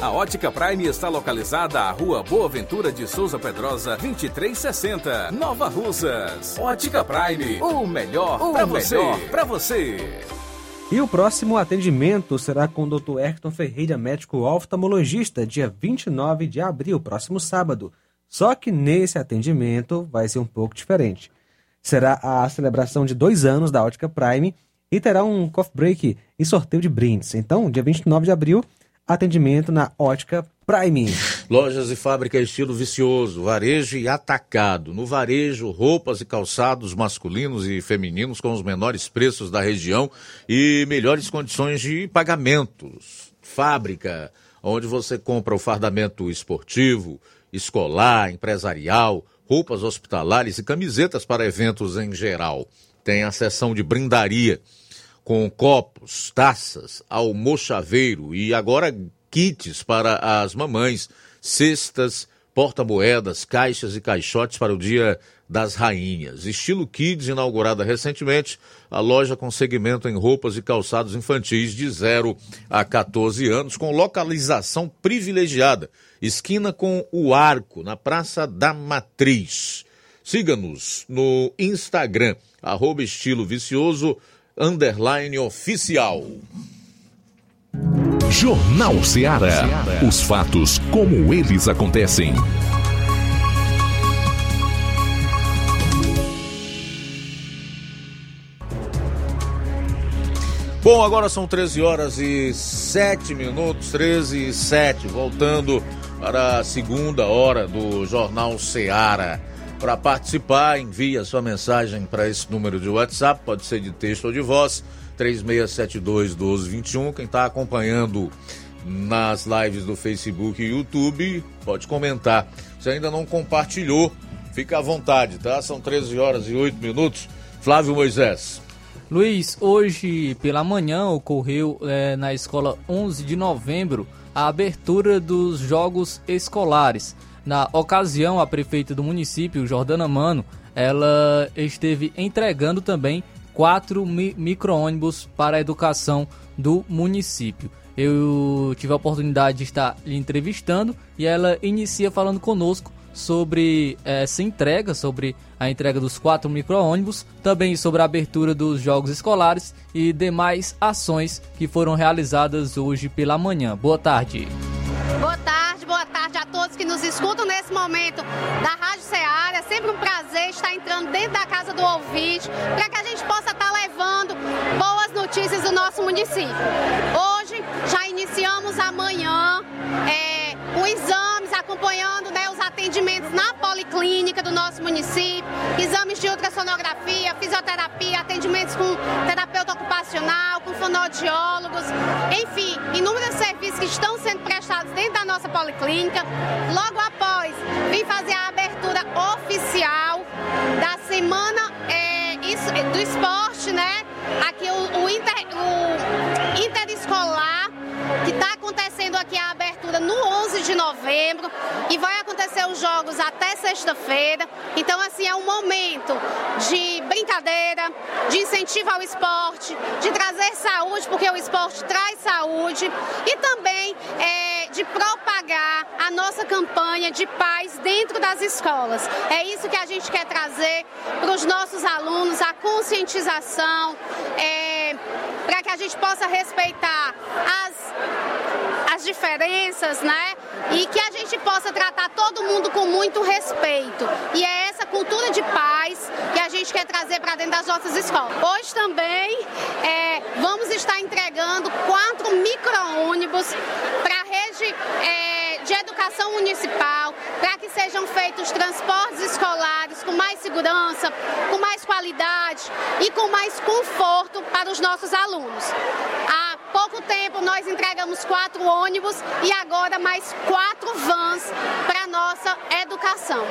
A Ótica Prime está localizada à Rua Boa Ventura de Souza Pedrosa, 2360, Nova Russas. Ótica Prime, o melhor para você. Para você. E o próximo atendimento será com o Dr. Erton Ferreira, médico oftalmologista, dia 29 de abril, próximo sábado. Só que nesse atendimento vai ser um pouco diferente. Será a celebração de dois anos da Ótica Prime e terá um coffee break e sorteio de brindes. Então, dia 29 de abril, atendimento na Ótica Prime. Lojas e fábrica estilo vicioso, varejo e atacado. No varejo, roupas e calçados masculinos e femininos com os menores preços da região e melhores condições de pagamentos. Fábrica, onde você compra o fardamento esportivo, escolar, empresarial, roupas hospitalares e camisetas para eventos em geral. Tem a seção de brindaria com copos, taças, almochaveiro e agora kits para as mamães, cestas, porta-moedas, caixas e caixotes para o Dia das Rainhas. Estilo Kids, inaugurada recentemente, a loja com segmento em roupas e calçados infantis de 0 a 14 anos, com localização privilegiada, esquina com o Arco, na Praça da Matriz. Siga-nos no Instagram, arroba estilo underline oficial. Jornal Ceará. Os fatos como eles acontecem. Bom, agora são 13 horas e 7 minutos, 13 e 7, voltando para a segunda hora do Jornal Ceará. Para participar, envie a sua mensagem para esse número de WhatsApp, pode ser de texto ou de voz, 3672 1221. Quem está acompanhando nas lives do Facebook e YouTube, pode comentar. Se ainda não compartilhou, fica à vontade, tá? São 13 horas e 8 minutos. Flávio Moisés. Luiz, hoje pela manhã ocorreu é, na escola 11 de novembro a abertura dos Jogos Escolares. Na ocasião, a prefeita do município, Jordana Mano, ela esteve entregando também quatro mi micro-ônibus para a educação do município. Eu tive a oportunidade de estar lhe entrevistando e ela inicia falando conosco sobre essa entrega, sobre a entrega dos quatro micro-ônibus, também sobre a abertura dos jogos escolares e demais ações que foram realizadas hoje pela manhã. Boa tarde. Boa tarde, boa tarde a todos que nos escutam nesse momento da Rádio Ceará. É sempre um prazer estar entrando dentro da casa do ouvinte para que a gente possa estar levando boas notícias do nosso município. Hoje já iniciamos amanhã é, o exames, acompanhando né, os atendimentos na policlínica do nosso município, exames de ultrassonografia, fisioterapia, atendimentos com terapeuta ocupacional, com fonoaudiólogos, enfim, inúmeros serviços que estão sendo prestados dentro da nossa policlínica. Logo após, vim fazer a abertura oficial da semana é, do esporte, né? Aqui o, o, inter, o interescolar, está acontecendo aqui a abertura no 11 de novembro e vai acontecer os jogos até sexta-feira. Então, assim, é um momento de brincadeira, de incentivo ao esporte, de trazer saúde, porque o esporte traz saúde, e também é, de propagar a nossa campanha de paz dentro das escolas. É isso que a gente quer trazer para os nossos alunos, a conscientização, é, para que a gente possa respeitar as, as diferenças, né? E que a gente possa tratar todo mundo com muito respeito. E é essa cultura de paz que a gente quer trazer para dentro das nossas escolas. Hoje também é, vamos estar entregando quatro micro-ônibus para a rede é, de educação municipal, para que sejam feitos transportes escolares com mais segurança, com mais qualidade e com mais conforto para os nossos alunos. A pouco tempo nós entregamos quatro ônibus e agora mais quatro vans para nossa educação.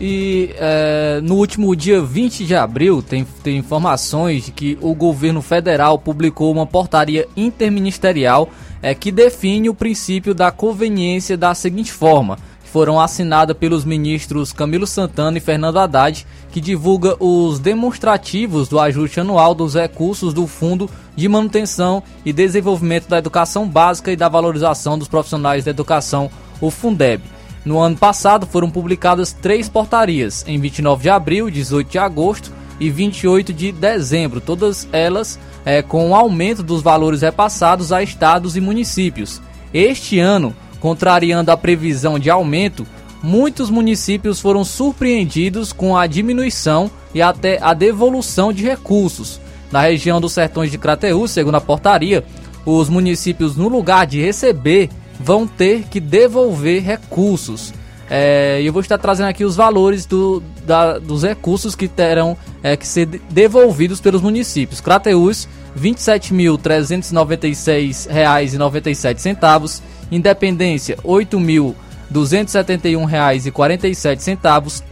E é, no último dia 20 de abril, tem, tem informações de que o governo federal publicou uma portaria interministerial é, que define o princípio da conveniência da seguinte forma: foram assinadas pelos ministros Camilo Santana e Fernando Haddad, que divulga os demonstrativos do ajuste anual dos recursos do Fundo de Manutenção e Desenvolvimento da Educação Básica e da Valorização dos Profissionais da Educação, o Fundeb. No ano passado foram publicadas três portarias, em 29 de abril, 18 de agosto e 28 de dezembro, todas elas é, com o aumento dos valores repassados a estados e municípios. Este ano, contrariando a previsão de aumento, muitos municípios foram surpreendidos com a diminuição e até a devolução de recursos. Na região dos Sertões de Crateús, segundo a portaria, os municípios, no lugar de receber vão ter que devolver recursos. É, eu vou estar trazendo aqui os valores do, da, dos recursos que terão é, que ser devolvidos pelos municípios. Crateús, R$ 27.396,97. Independência, R$ 8.271,47.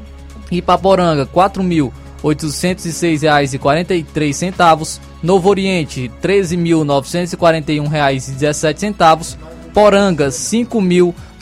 Ipaporanga, R$ 4.806,43. Novo Oriente, R$ 13.941,17. Poranga, R$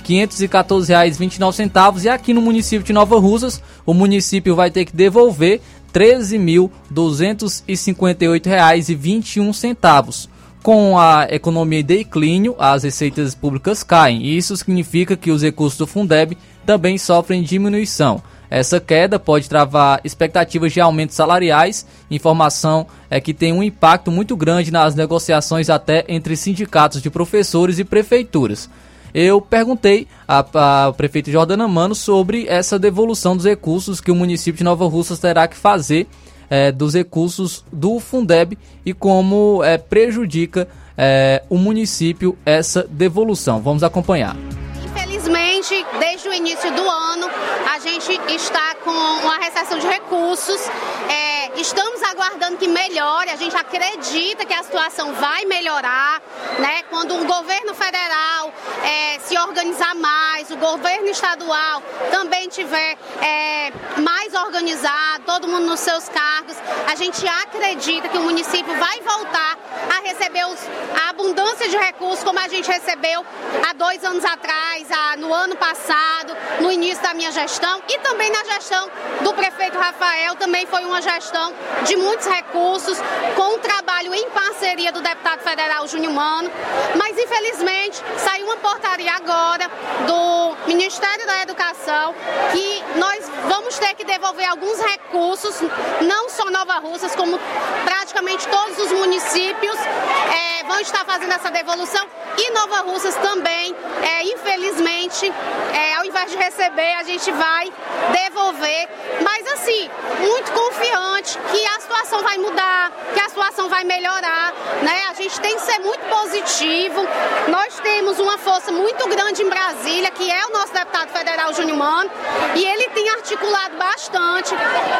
5.514,29 e aqui no município de Nova Russas, o município vai ter que devolver R$ 13.258,21. Com a economia em declínio, as receitas públicas caem, e isso significa que os recursos do Fundeb também sofrem diminuição. Essa queda pode travar expectativas de aumentos salariais, informação é que tem um impacto muito grande nas negociações até entre sindicatos de professores e prefeituras. Eu perguntei ao prefeito Jordana Mano sobre essa devolução dos recursos que o município de Nova Russas terá que fazer é, dos recursos do Fundeb e como é, prejudica é, o município essa devolução. Vamos acompanhar. Infelizmente, desde o início do ano, a gente está com uma recessão de recursos. É, estamos aguardando que melhore. A gente acredita que a situação vai melhorar, né? Quando o governo federal é, se organizar mais, o governo estadual também tiver é, mais organizado, todo mundo nos seus cargos, a gente acredita que o município vai voltar a receber os, a abundância de recursos como a gente recebeu há dois anos atrás, no ano passado, no início da minha gestão e também na gestão do prefeito Rafael, também foi uma gestão de muitos recursos, com um trabalho em parceria do deputado federal Júnior Mano, mas infelizmente saiu uma portaria agora do Ministério da Educação que nós vamos ter que devolver alguns recursos, não só Nova Russas, como praticamente todos os municípios é, vão estar fazendo essa devolução e Nova Russas também, é, infelizmente, é, ao invés de receber, a gente vai devolver. Mas assim, muito confiante que a situação vai mudar, que a situação vai melhorar, né? A gente tem que ser muito positivo. Nós temos uma força muito grande em Brasília, que é o nosso deputado federal Júnior Mano, e ele tem articulado bastante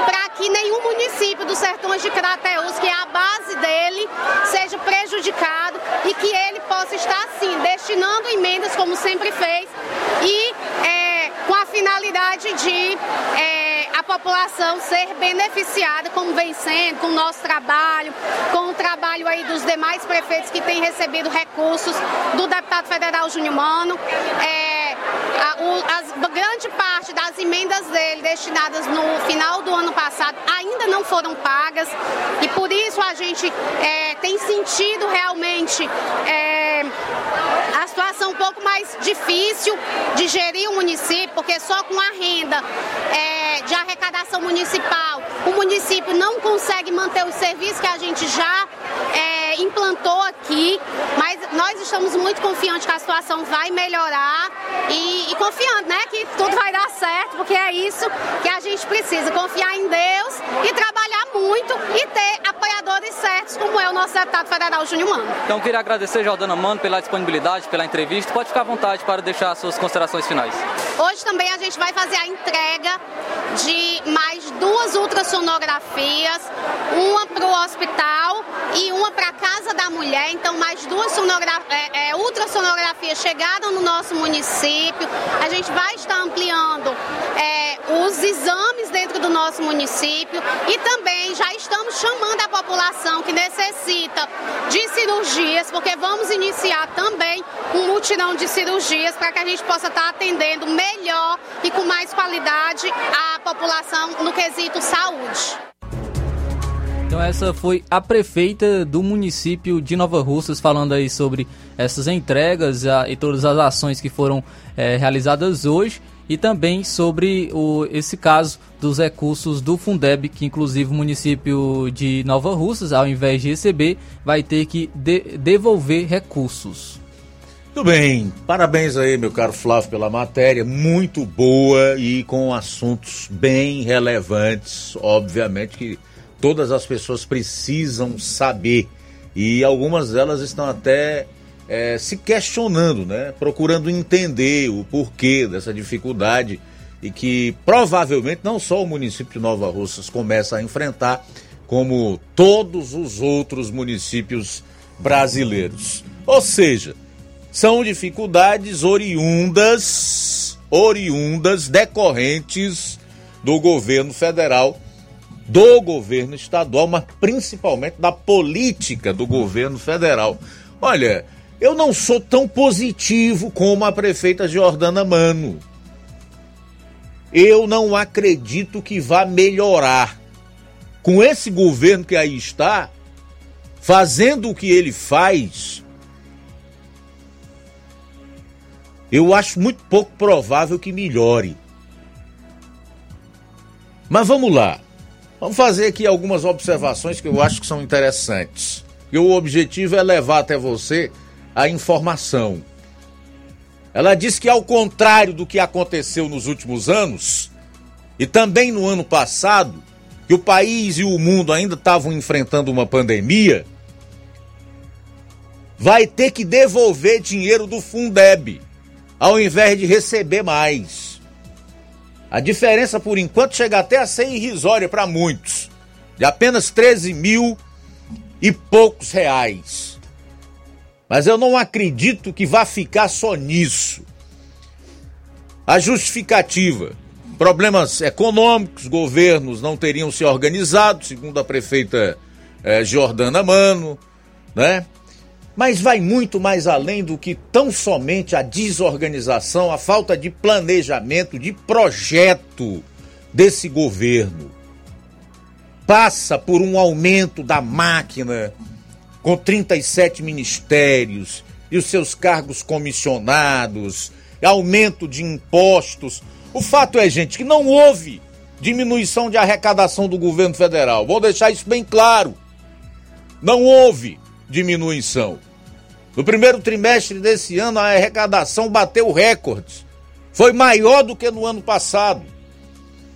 para que nenhum município dos Sertões de Crateus, que é a base dele, seja prejudicado e que ele possa estar assim, destinando emendas como sempre fez e é, com a finalidade de é, a população ser beneficiada, como vem sendo, com o nosso trabalho, com o trabalho aí dos demais prefeitos que têm recebido recursos do deputado federal Júnior Mano. É, a, o, as, grande parte das emendas dele destinadas no final do ano passado ainda não foram pagas. E por isso a gente é, tem sentido realmente é, a situação um pouco mais difícil de gerir o município, porque só com a renda é, de arrecadação municipal o município não consegue manter os serviços que a gente já é, implantou aqui, mas nós estamos muito confiantes que a situação vai melhorar e, e confiando, né, que tudo vai dar certo, porque é isso que a gente precisa, confiar em Deus e trabalhar muito e ter apoiadores certos, como é o nosso deputado federal Júnior Mano. Então, queria agradecer, Jordana Mano, pela disponibilidade, pela entrevista. Pode ficar à vontade para deixar suas considerações finais. Hoje também a gente vai fazer a entrega de mais duas ultrassonografias, uma para o hospital e uma para a Casa da Mulher. Então, mais duas é, é, ultrassonografias chegaram no nosso município. A gente vai estar ampliando é, os exames dentro do nosso município e também já estamos chamando a população que necessita de cirurgias, porque vamos iniciar também um mutirão de cirurgias para que a gente possa estar atendendo melhor e com mais qualidade a população no quesito saúde. Então essa foi a prefeita do município de Nova Russas falando aí sobre essas entregas a, e todas as ações que foram é, realizadas hoje e também sobre o, esse caso dos recursos do Fundeb, que inclusive o município de Nova Russas, ao invés de receber, vai ter que de, devolver recursos. Muito bem, parabéns aí, meu caro Flávio, pela matéria, muito boa e com assuntos bem relevantes, obviamente que todas as pessoas precisam saber e algumas delas estão até é, se questionando, né? Procurando entender o porquê dessa dificuldade e que provavelmente não só o município de Nova Russas começa a enfrentar, como todos os outros municípios brasileiros. Ou seja, são dificuldades oriundas, oriundas, decorrentes do governo federal do governo estadual, mas principalmente da política do governo federal. Olha, eu não sou tão positivo como a prefeita Jordana Mano. Eu não acredito que vá melhorar. Com esse governo que aí está, fazendo o que ele faz, eu acho muito pouco provável que melhore. Mas vamos lá. Vamos fazer aqui algumas observações que eu acho que são interessantes. E o objetivo é levar até você a informação. Ela diz que, ao contrário do que aconteceu nos últimos anos, e também no ano passado, que o país e o mundo ainda estavam enfrentando uma pandemia, vai ter que devolver dinheiro do Fundeb, ao invés de receber mais. A diferença, por enquanto, chega até a ser irrisória para muitos, de apenas 13 mil e poucos reais. Mas eu não acredito que vá ficar só nisso. A justificativa: problemas econômicos, governos não teriam se organizado, segundo a prefeita eh, Jordana Mano, né? Mas vai muito mais além do que tão somente a desorganização, a falta de planejamento, de projeto desse governo. Passa por um aumento da máquina com 37 ministérios e os seus cargos comissionados, aumento de impostos. O fato é, gente, que não houve diminuição de arrecadação do governo federal. Vou deixar isso bem claro. Não houve diminuição. No primeiro trimestre desse ano, a arrecadação bateu recordes. Foi maior do que no ano passado.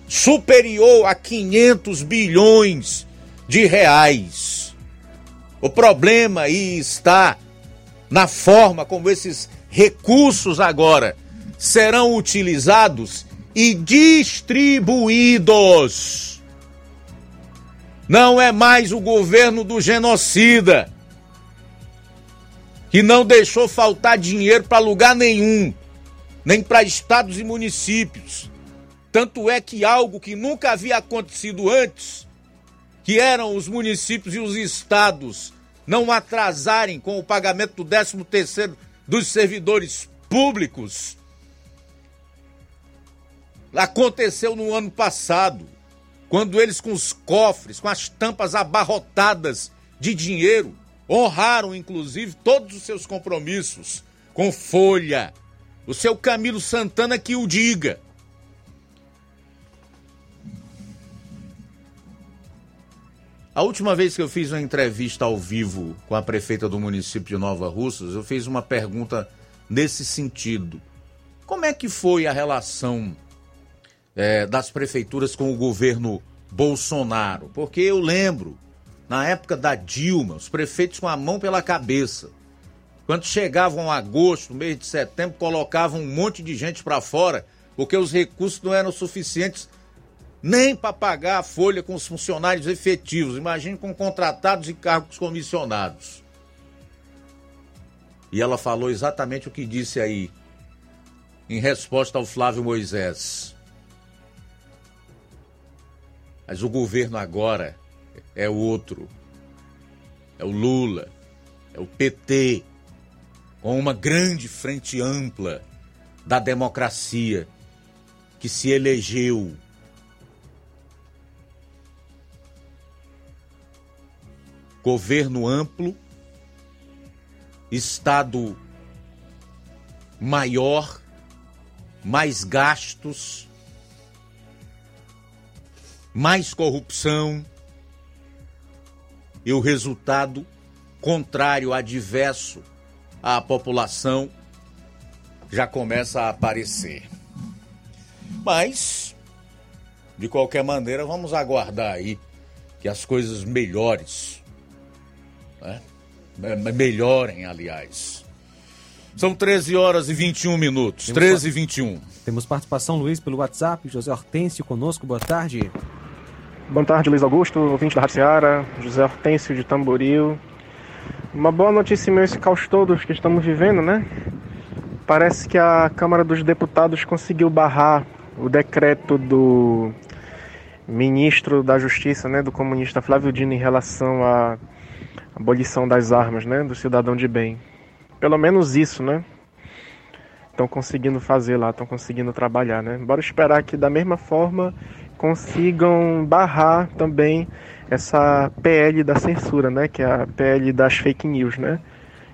Superior a 500 bilhões de reais. O problema aí está na forma como esses recursos agora serão utilizados e distribuídos. Não é mais o governo do genocida que não deixou faltar dinheiro para lugar nenhum, nem para estados e municípios. Tanto é que algo que nunca havia acontecido antes, que eram os municípios e os estados não atrasarem com o pagamento do 13 terceiro dos servidores públicos, aconteceu no ano passado, quando eles com os cofres, com as tampas abarrotadas de dinheiro, honraram inclusive todos os seus compromissos com folha. O seu Camilo Santana que o diga. A última vez que eu fiz uma entrevista ao vivo com a prefeita do município de Nova Russas, eu fiz uma pergunta nesse sentido. Como é que foi a relação é, das prefeituras com o governo Bolsonaro? Porque eu lembro na época da Dilma, os prefeitos com a mão pela cabeça. Quando chegavam agosto, mês de setembro, colocavam um monte de gente para fora, porque os recursos não eram suficientes nem para pagar a folha com os funcionários efetivos. Imagine com contratados e cargos comissionados. E ela falou exatamente o que disse aí, em resposta ao Flávio Moisés. Mas o governo agora é outro. É o Lula, é o PT, com uma grande frente ampla da democracia que se elegeu. Governo amplo, Estado maior, mais gastos, mais corrupção e o resultado contrário, adverso à população já começa a aparecer. Mas, de qualquer maneira, vamos aguardar aí que as coisas melhores, né? melhorem, aliás. São 13 horas e 21 minutos. Temos 13 e 21. Temos participação, Luiz, pelo WhatsApp. José Hortêncio conosco, boa tarde. Boa tarde, Luiz Augusto, ouvinte da Rádio Seara, José Hortêncio de Tamboril. Uma boa notícia em esse caos todos que estamos vivendo, né? Parece que a Câmara dos Deputados conseguiu barrar o decreto do ministro da Justiça, né, do comunista Flávio Dino em relação à abolição das armas, né, do cidadão de bem. Pelo menos isso, né? Estão conseguindo fazer lá, estão conseguindo trabalhar, né? Bora esperar que da mesma forma consigam barrar também essa PL da censura, né? Que é a PL das fake news, né?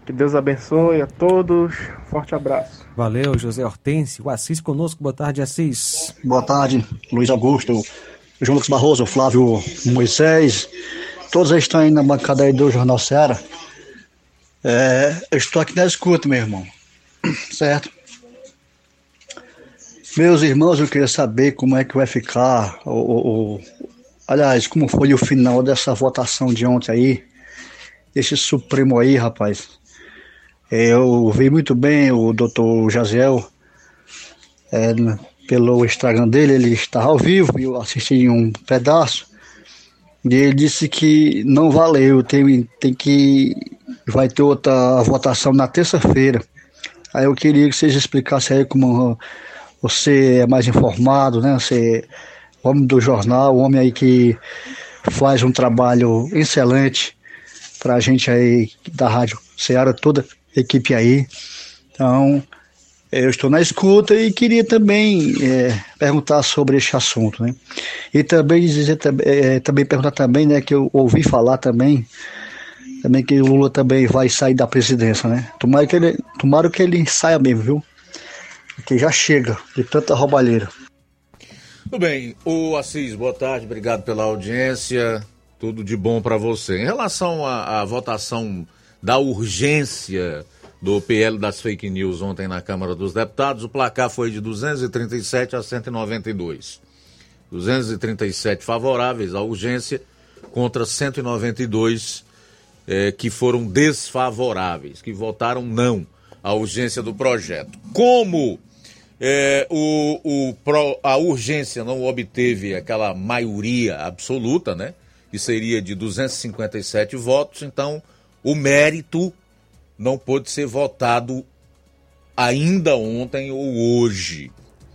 Que Deus abençoe a todos. Forte abraço. Valeu, José Hortêncio. O Assis conosco. Boa tarde, Assis. Boa tarde, Luiz Augusto, João Lucas Barroso, Flávio Moisés. Todos estão aí na bancada aí do Jornal Ceará. É, eu estou aqui na escuta, meu irmão. Certo? Meus irmãos, eu queria saber como é que vai ficar, o, o, aliás, como foi o final dessa votação de ontem aí, esse Supremo aí, rapaz. Eu vi muito bem o doutor Jaziel, é, pelo Instagram dele, ele está ao vivo, eu assisti um pedaço, e ele disse que não valeu, tem, tem que. Vai ter outra votação na terça-feira. Aí eu queria que vocês explicassem aí como você é mais informado, né? Você é homem do jornal, homem aí que faz um trabalho excelente para a gente aí da Rádio Ceará, toda a equipe aí. Então, eu estou na escuta e queria também é, perguntar sobre este assunto, né? E também dizer é, também perguntar também, né, que eu ouvi falar também também que o Lula também vai sair da presidência, né? Tomara que ele, tomara que ele saia mesmo, viu? Porque já chega de tanta roubalheira. Tudo bem, o Assis, boa tarde, obrigado pela audiência, tudo de bom para você. Em relação à, à votação da urgência do PL das fake news ontem na Câmara dos Deputados, o placar foi de 237 a 192. 237 favoráveis à urgência contra 192 eh, que foram desfavoráveis, que votaram não à urgência do projeto. Como eh, o, o, a urgência não obteve aquela maioria absoluta, né? Que seria de 257 votos, então o mérito não pôde ser votado ainda ontem ou hoje,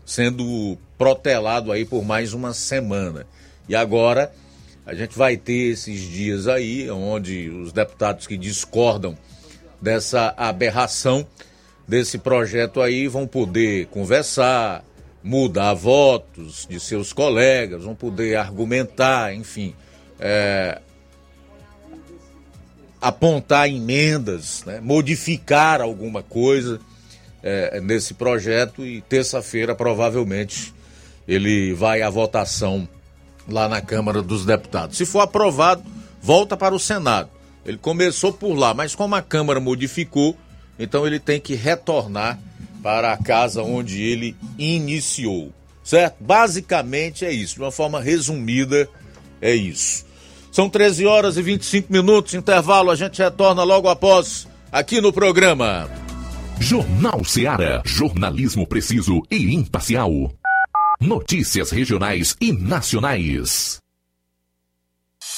sendo protelado aí por mais uma semana. E agora a gente vai ter esses dias aí, onde os deputados que discordam dessa aberração desse projeto aí vão poder conversar, mudar votos de seus colegas, vão poder argumentar, enfim, é, apontar emendas, né, modificar alguma coisa é, nesse projeto e terça-feira provavelmente ele vai à votação lá na Câmara dos Deputados. Se for aprovado, volta para o Senado. Ele começou por lá, mas como a Câmara modificou, então ele tem que retornar para a casa onde ele iniciou. Certo? Basicamente é isso. De uma forma resumida, é isso. São 13 horas e 25 minutos, intervalo, a gente retorna logo após aqui no programa. Jornal Seara. Jornalismo preciso e imparcial. Notícias regionais e nacionais.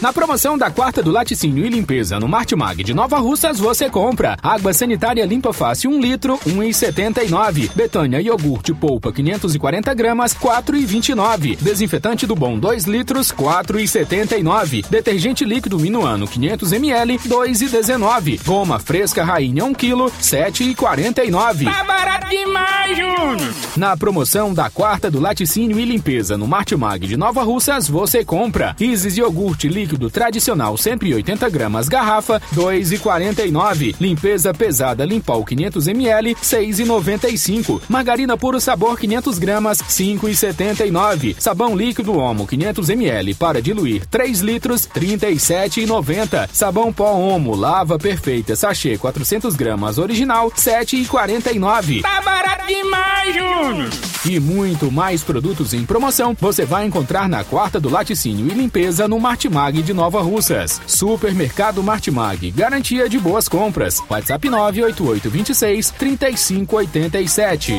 Na promoção da quarta do laticínio e limpeza no Martimag de Nova Russas, você compra água sanitária limpa fácil 1 litro, 1,79. Betânia iogurte polpa 540 gramas, 4,29. Desinfetante do bom 2 litros, 4,79. Detergente líquido Minuano 500 ml, 2,19. Goma fresca rainha 1 kg, 7,49. Tá barato demais, Júnior! Na promoção da quarta do laticínio e limpeza no Martimag de Nova Russas, você compra Isis iogurte líquido tradicional 180 gramas garrafa 2,49. Limpeza pesada Limpol 500 ml 6,95. Margarina puro sabor 500 gramas 5,79. Sabão líquido Omo 500 ml para diluir 3 litros 37,90. Sabão pó Omo lava perfeita sachê 400 gramas original 7,49. Tá barato demais, Júnior! E muito mais produtos em promoção você vai encontrar na quarta do laticínio e limpeza no Martimag de Nova Russas. Supermercado Martimag, garantia de boas compras. WhatsApp 98826 3587.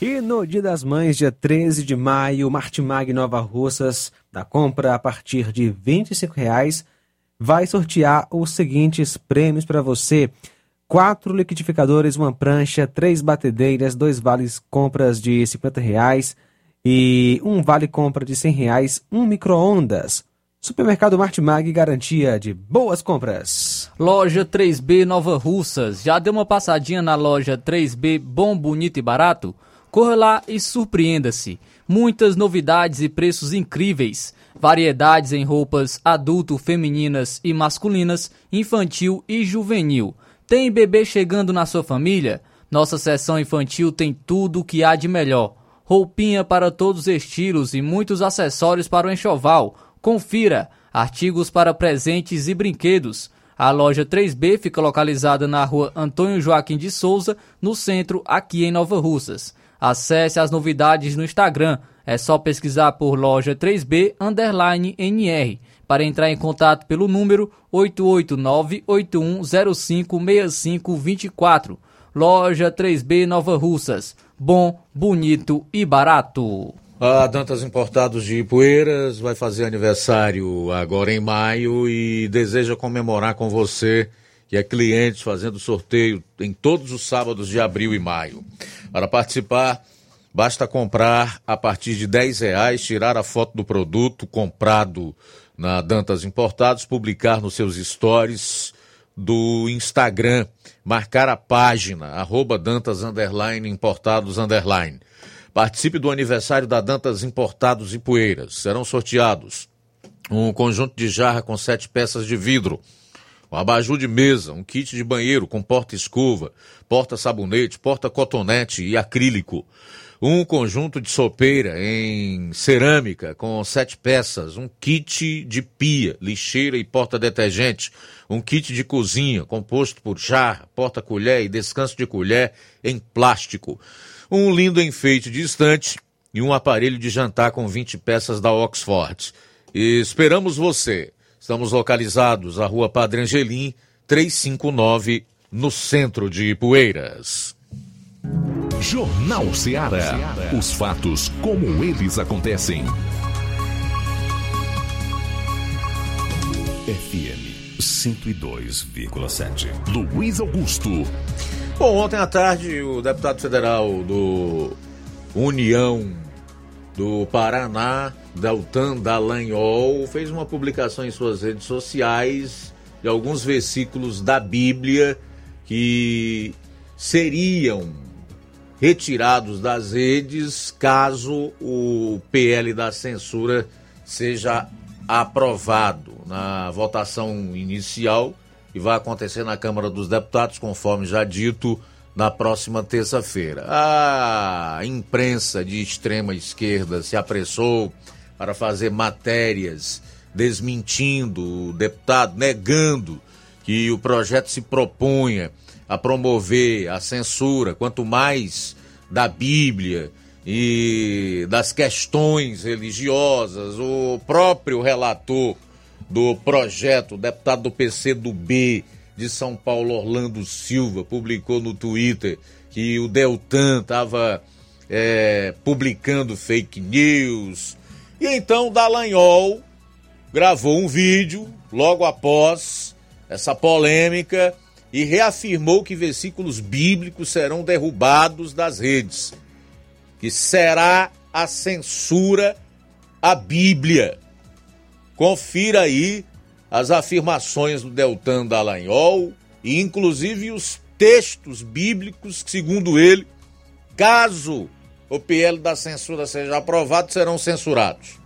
E no Dia das Mães, dia 13 de maio, Martimag Nova Russas, da compra a partir de 25 reais, vai sortear os seguintes prêmios para você. Quatro liquidificadores, uma prancha, três batedeiras, dois vales compras de 50 reais e um vale compra de 100 reais, um micro-ondas. Supermercado Martimag, garantia de boas compras. Loja 3B Nova Russas. Já deu uma passadinha na loja 3B Bom, Bonito e Barato? Corra lá e surpreenda-se. Muitas novidades e preços incríveis. Variedades em roupas adulto, femininas e masculinas, infantil e juvenil. Tem bebê chegando na sua família? Nossa seção infantil tem tudo o que há de melhor. Roupinha para todos os estilos e muitos acessórios para o enxoval. Confira! Artigos para presentes e brinquedos. A loja 3B fica localizada na rua Antônio Joaquim de Souza, no centro, aqui em Nova Russas. Acesse as novidades no Instagram, É só pesquisar por loja 3B underline NR para entrar em contato pelo número 889-8105-6524. Loja 3B Nova Russas. Bom, bonito e barato. A Dantas Importados de Ipueiras vai fazer aniversário agora em maio e deseja comemorar com você, que é cliente, fazendo sorteio em todos os sábados de abril e maio. Para participar, basta comprar a partir de 10 reais, tirar a foto do produto comprado na Dantas Importados, publicar nos seus stories do Instagram, marcar a página, arroba Dantas underline, Importados underline. Participe do aniversário da Dantas Importados e Poeiras. Serão sorteados um conjunto de jarra com sete peças de vidro, um abajur de mesa, um kit de banheiro com porta-escova, porta-sabonete, porta-cotonete e acrílico, um conjunto de sopeira em cerâmica com sete peças, um kit de pia, lixeira e porta-detergente, um kit de cozinha composto por jarra, porta-colher e descanso de colher em plástico um lindo enfeite de estante e um aparelho de jantar com 20 peças da Oxford. E esperamos você. Estamos localizados na rua Padre Angelim, 359, no centro de Ipueiras. Jornal Ceará. Os fatos como eles acontecem. FM 102,7. Luiz Augusto. Bom, ontem à tarde o deputado federal do União do Paraná, Deltan Dallagnol, fez uma publicação em suas redes sociais de alguns versículos da Bíblia que seriam retirados das redes caso o PL da censura seja aprovado na votação inicial e vai acontecer na Câmara dos Deputados, conforme já dito, na próxima terça-feira. A imprensa de extrema esquerda se apressou para fazer matérias desmentindo o deputado, negando que o projeto se propunha a promover a censura, quanto mais da Bíblia e das questões religiosas. O próprio relator do projeto, deputado do PC do B de São Paulo, Orlando Silva, publicou no Twitter que o Deltan estava é, publicando fake news. E então Dallagnol gravou um vídeo logo após essa polêmica e reafirmou que versículos bíblicos serão derrubados das redes, que será a censura à Bíblia. Confira aí as afirmações do Deltan Dallagnol e inclusive os textos bíblicos que, segundo ele, caso o PL da censura seja aprovado, serão censurados.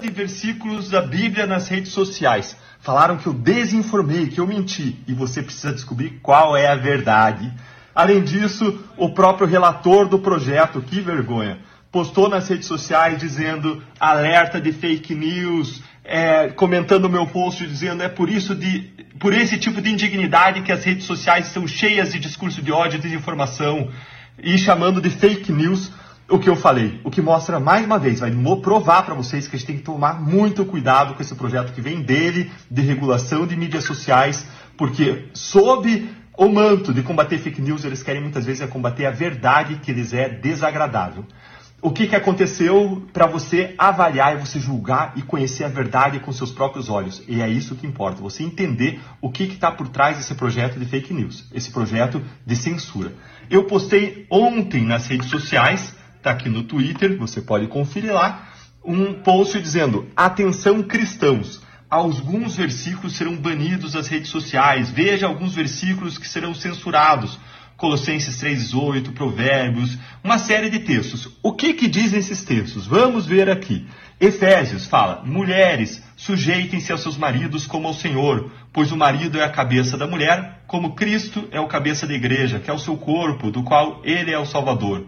De versículos da Bíblia nas redes sociais. Falaram que eu desinformei, que eu menti, e você precisa descobrir qual é a verdade. Além disso, o próprio relator do projeto, que vergonha, postou nas redes sociais dizendo alerta de fake news, é, comentando o meu post dizendo é por isso de por esse tipo de indignidade que as redes sociais são cheias de discurso de ódio e desinformação e chamando de fake news o que eu falei, o que mostra mais uma vez, vai provar para vocês que a gente tem que tomar muito cuidado com esse projeto que vem dele, de regulação de mídias sociais, porque sob o manto de combater fake news, eles querem muitas vezes é combater a verdade que lhes é desagradável o que, que aconteceu para você avaliar e você julgar e conhecer a verdade com seus próprios olhos. E é isso que importa, você entender o que está por trás desse projeto de fake news, esse projeto de censura. Eu postei ontem nas redes sociais, está aqui no Twitter, você pode conferir lá, um post dizendo: Atenção cristãos, alguns versículos serão banidos das redes sociais, veja alguns versículos que serão censurados Colossenses 3,18, Provérbios, uma série de textos. O que, que dizem esses textos? Vamos ver aqui. Efésios fala: mulheres, sujeitem-se aos seus maridos como ao Senhor, pois o marido é a cabeça da mulher, como Cristo é o cabeça da igreja, que é o seu corpo, do qual ele é o Salvador.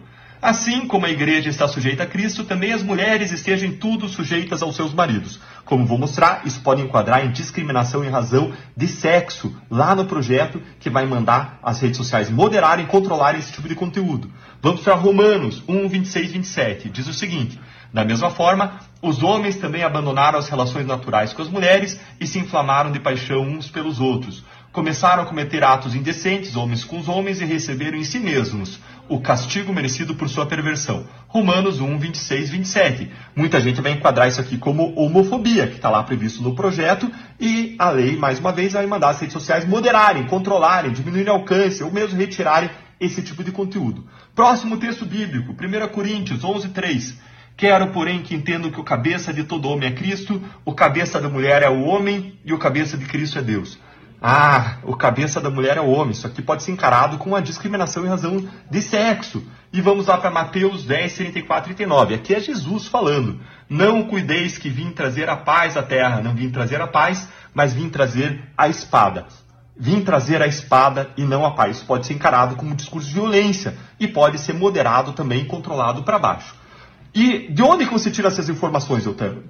Assim como a igreja está sujeita a Cristo, também as mulheres estejam tudo sujeitas aos seus maridos. Como vou mostrar, isso pode enquadrar em discriminação em razão de sexo, lá no projeto que vai mandar as redes sociais moderarem e controlarem esse tipo de conteúdo. Vamos para Romanos 1, 26 27. Diz o seguinte: Da mesma forma, os homens também abandonaram as relações naturais com as mulheres e se inflamaram de paixão uns pelos outros. Começaram a cometer atos indecentes, homens com os homens, e receberam em si mesmos o castigo merecido por sua perversão. Romanos 1, 26, 27. Muita gente vai enquadrar isso aqui como homofobia, que está lá previsto no projeto, e a lei, mais uma vez, vai mandar as redes sociais moderarem, controlarem, diminuírem o alcance, ou mesmo retirarem esse tipo de conteúdo. Próximo texto bíblico, 1 Coríntios 11, 3. Quero, porém, que entendam que o cabeça de todo homem é Cristo, o cabeça da mulher é o homem e o cabeça de Cristo é Deus. Ah, o cabeça da mulher é o homem. Isso aqui pode ser encarado com uma discriminação em razão de sexo. E vamos lá para Mateus 10, 34 e 39. Aqui é Jesus falando. Não cuideis que vim trazer a paz à terra. Não vim trazer a paz, mas vim trazer a espada. Vim trazer a espada e não a paz. Isso pode ser encarado como um discurso de violência e pode ser moderado também controlado para baixo. E de onde você tira essas informações, Eutano?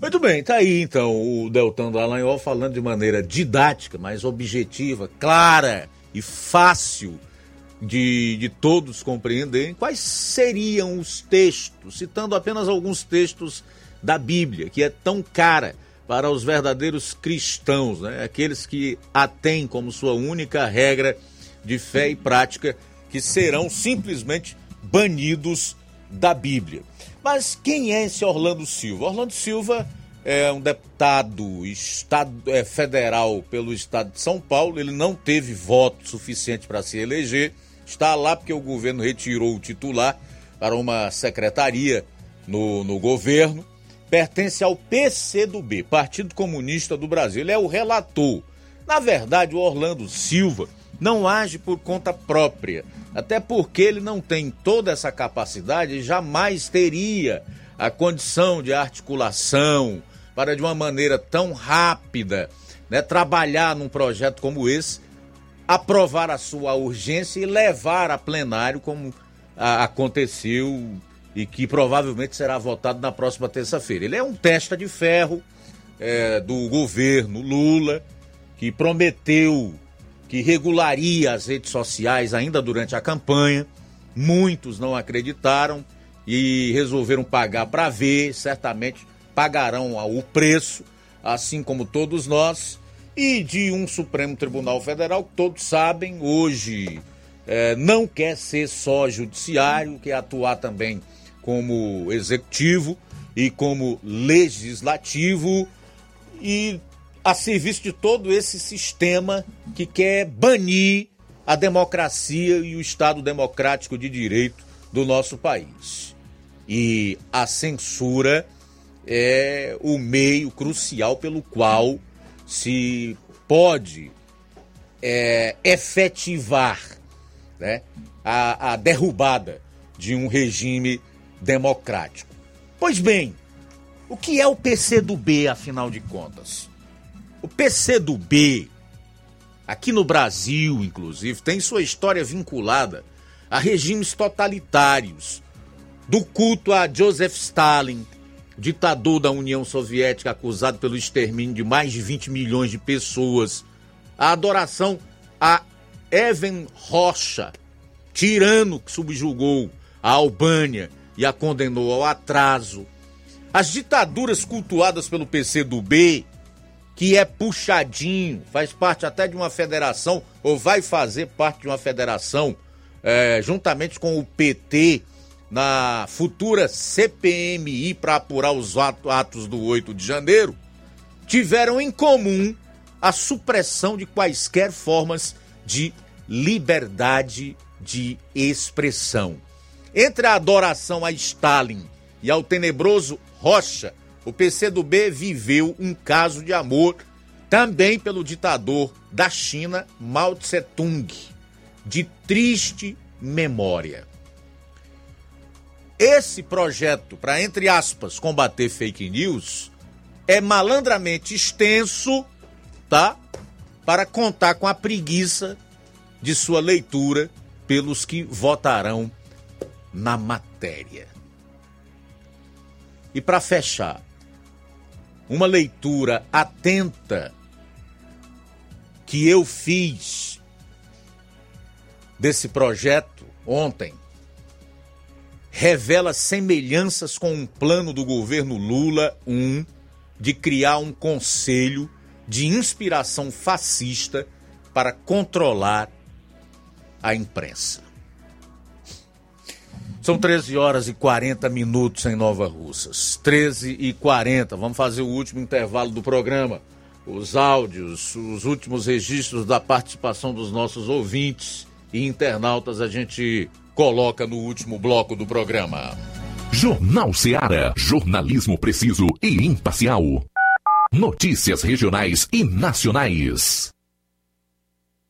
Muito bem, tá aí então o Deltan Dallagnol falando de maneira didática, mas objetiva, clara e fácil de, de todos compreenderem quais seriam os textos, citando apenas alguns textos da Bíblia, que é tão cara para os verdadeiros cristãos, né? aqueles que a têm como sua única regra de fé e prática, que serão simplesmente banidos da Bíblia. Mas quem é esse Orlando Silva? Orlando Silva é um deputado estado, é, federal pelo estado de São Paulo. Ele não teve voto suficiente para se eleger. Está lá porque o governo retirou o titular para uma secretaria no, no governo. Pertence ao PCdoB, Partido Comunista do Brasil. Ele é o relator. Na verdade, o Orlando Silva não age por conta própria até porque ele não tem toda essa capacidade e jamais teria a condição de articulação para, de uma maneira tão rápida, né, trabalhar num projeto como esse, aprovar a sua urgência e levar a plenário, como a, aconteceu e que provavelmente será votado na próxima terça-feira. Ele é um testa de ferro é, do governo Lula, que prometeu que regularia as redes sociais ainda durante a campanha. Muitos não acreditaram e resolveram pagar para ver, certamente pagarão o preço, assim como todos nós, e de um Supremo Tribunal Federal que todos sabem hoje é, não quer ser só judiciário, quer atuar também como executivo e como legislativo. E a serviço de todo esse sistema que quer banir a democracia e o Estado democrático de direito do nosso país. E a censura é o meio crucial pelo qual se pode é, efetivar né, a, a derrubada de um regime democrático. Pois bem, o que é o PCdoB, afinal de contas? O PCdoB, aqui no Brasil, inclusive, tem sua história vinculada a regimes totalitários, do culto a Joseph Stalin, ditador da União Soviética acusado pelo extermínio de mais de 20 milhões de pessoas, a adoração a Evan Rocha, tirano que subjugou a Albânia e a condenou ao atraso, as ditaduras cultuadas pelo PCdoB, que é puxadinho, faz parte até de uma federação, ou vai fazer parte de uma federação, é, juntamente com o PT, na futura CPMI para apurar os atos do 8 de janeiro, tiveram em comum a supressão de quaisquer formas de liberdade de expressão. Entre a adoração a Stalin e ao tenebroso Rocha, o PCdoB viveu um caso de amor também pelo ditador da China, Mao Tse-tung, de triste memória. Esse projeto para, entre aspas, combater fake news é malandramente extenso, tá? Para contar com a preguiça de sua leitura pelos que votarão na matéria. E para fechar, uma leitura atenta que eu fiz desse projeto ontem revela semelhanças com um plano do governo Lula um de criar um conselho de inspiração fascista para controlar a imprensa. São 13 horas e 40 minutos em Nova Russas. 13 e 40. Vamos fazer o último intervalo do programa. Os áudios, os últimos registros da participação dos nossos ouvintes e internautas a gente coloca no último bloco do programa. Jornal Seara. Jornalismo preciso e imparcial. Notícias regionais e nacionais.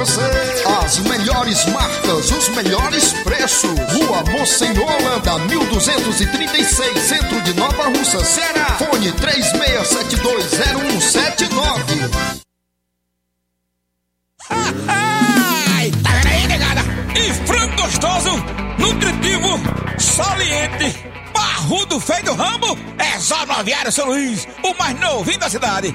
você. As melhores marcas, os melhores preços. Rua Monsenhor Holanda, 1236, centro de Nova Russa, Ceará. Fone 36720179. Ai, tá vendo aí, negada? E frango gostoso, nutritivo, saliente, barrudo feito rambo, é só no Aviário São Luís, o mais novinho da cidade.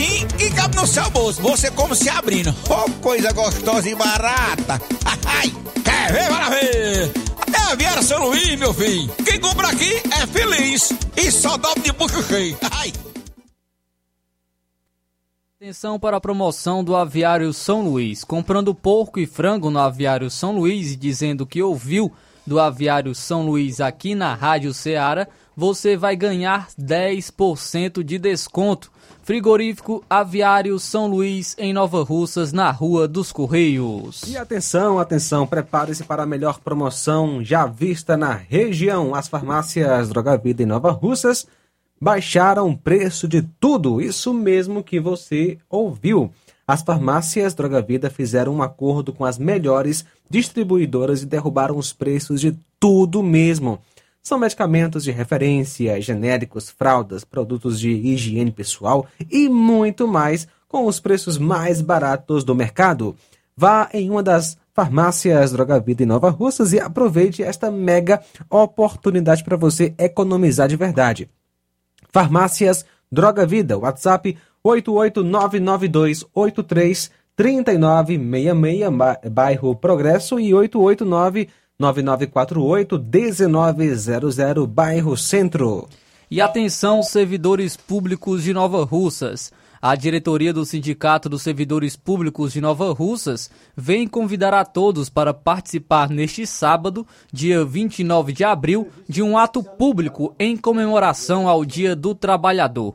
precinho que cabe no seu bolso. Você como se abrindo. Oh, coisa gostosa e barata. [LAUGHS] Ai, quer ver? Bora ver. É a Viera São Luís, meu filho. Quem compra aqui é feliz. E só dobra de bucho cheio. [LAUGHS] Ai. Atenção para a promoção do Aviário São Luís. Comprando porco e frango no Aviário São Luís e dizendo que ouviu do Aviário São Luís aqui na Rádio Ceará, você vai ganhar 10% de desconto. Frigorífico Aviário São Luís, em Nova Russas, na Rua dos Correios. E atenção, atenção, prepare-se para a melhor promoção já vista na região. As farmácias Droga Vida em Nova Russas baixaram o preço de tudo, isso mesmo que você ouviu. As farmácias Droga Vida fizeram um acordo com as melhores distribuidoras e derrubaram os preços de tudo mesmo. São medicamentos de referência, genéricos, fraldas, produtos de higiene pessoal e muito mais com os preços mais baratos do mercado. Vá em uma das Farmácias Droga Vida em Nova Russas e aproveite esta mega oportunidade para você economizar de verdade. Farmácias Droga Vida, WhatsApp 88922833966, bairro Progresso e 889 9948-1900, bairro Centro. E atenção, servidores públicos de Nova Russas. A diretoria do Sindicato dos Servidores Públicos de Nova Russas vem convidar a todos para participar neste sábado, dia 29 de abril, de um ato público em comemoração ao Dia do Trabalhador.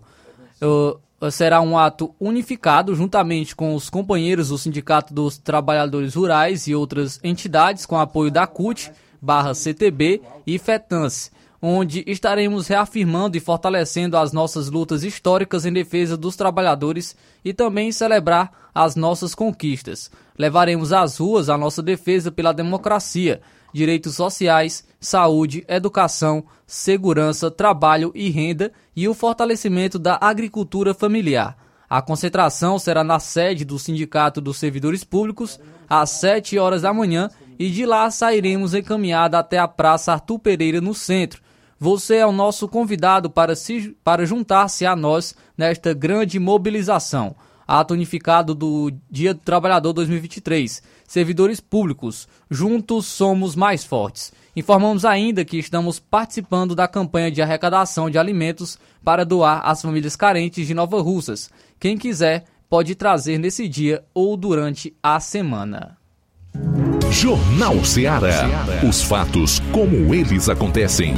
Uh, será um ato unificado juntamente com os companheiros do Sindicato dos Trabalhadores Rurais e outras entidades com apoio da CUT, barra CTB e FETANS onde estaremos reafirmando e fortalecendo as nossas lutas históricas em defesa dos trabalhadores e também celebrar as nossas conquistas. Levaremos às ruas a nossa defesa pela democracia, direitos sociais, saúde, educação, segurança, trabalho e renda e o fortalecimento da agricultura familiar. A concentração será na sede do Sindicato dos Servidores Públicos às 7 horas da manhã e de lá sairemos encaminhada até a Praça Arthur Pereira no centro, você é o nosso convidado para, se, para juntar-se a nós nesta grande mobilização. Ato unificado do Dia do Trabalhador 2023. Servidores públicos, juntos somos mais fortes. Informamos ainda que estamos participando da campanha de arrecadação de alimentos para doar às famílias carentes de Nova Russas. Quem quiser pode trazer nesse dia ou durante a semana. Jornal Ceará. Os fatos como eles acontecem.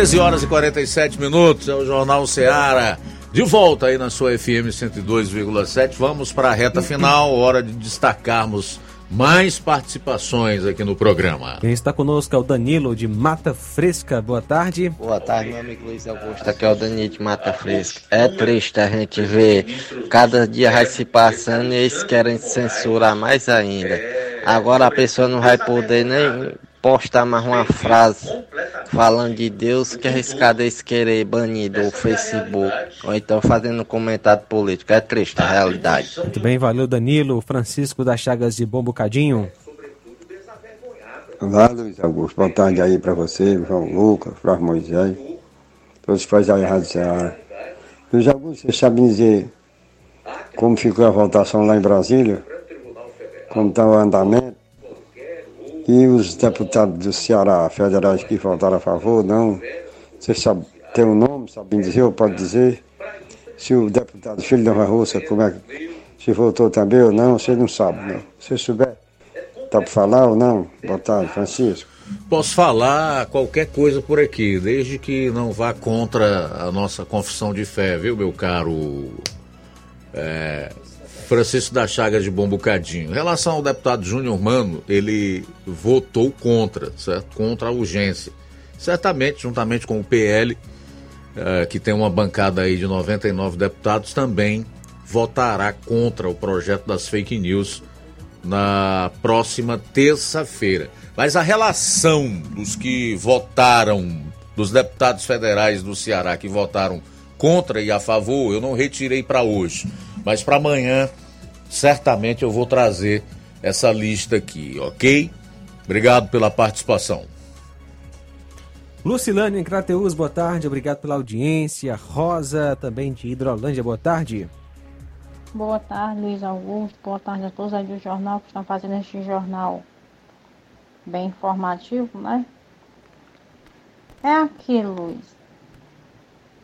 13 horas e 47 minutos, é o Jornal Seara. De volta aí na sua FM 102,7. Vamos para a reta final, hora de destacarmos mais participações aqui no programa. Quem está conosco é o Danilo de Mata Fresca. Boa tarde. Boa tarde, meu amigo Luiz Augusto. Aqui é o Danilo de Mata Fresca. É triste a gente ver cada dia vai se passando e eles querem censurar mais ainda. Agora a pessoa não vai poder nem postar mais uma frase falando de Deus que arriscado eles querer banir do Facebook ou então fazendo um comentário político. É triste a realidade. Muito bem, valeu Danilo. Francisco das Chagas de Bom Bocadinho. Olá, Luiz Augusto. Boa tarde aí para você, João Lucas, Flávio Moisés, todos que fazem a Rádio Ceará. Luiz Augusto, você sabe dizer como ficou a votação lá em Brasília? Como está o andamento? E os deputados do Ceará federais que votaram a favor, não. Você sabe, tem um nome, sabe dizer ou pode dizer? Se o deputado Filho da Russa, como é que. Se votou também ou não, você não sabe, não. Se souber, tá para falar ou não? Boa tarde, Francisco. Posso falar qualquer coisa por aqui, desde que não vá contra a nossa confissão de fé, viu, meu caro é, Francisco da Chagas de Bom Bocadinho. Em relação ao deputado Júnior Mano, ele votou contra, certo? Contra a urgência. Certamente, juntamente com o PL, eh, que tem uma bancada aí de 99 deputados, também votará contra o projeto das fake news na próxima terça-feira. Mas a relação dos que votaram, dos deputados federais do Ceará que votaram contra e a favor, eu não retirei para hoje. Mas para amanhã, certamente eu vou trazer essa lista aqui, ok? Obrigado pela participação. Lucilane em Crateus, boa tarde, obrigado pela audiência. Rosa, também de Hidrolândia, boa tarde. Boa tarde, Luiz Augusto. Boa tarde a todos aí do jornal que estão fazendo este jornal bem informativo, né? É aquilo, Luiz.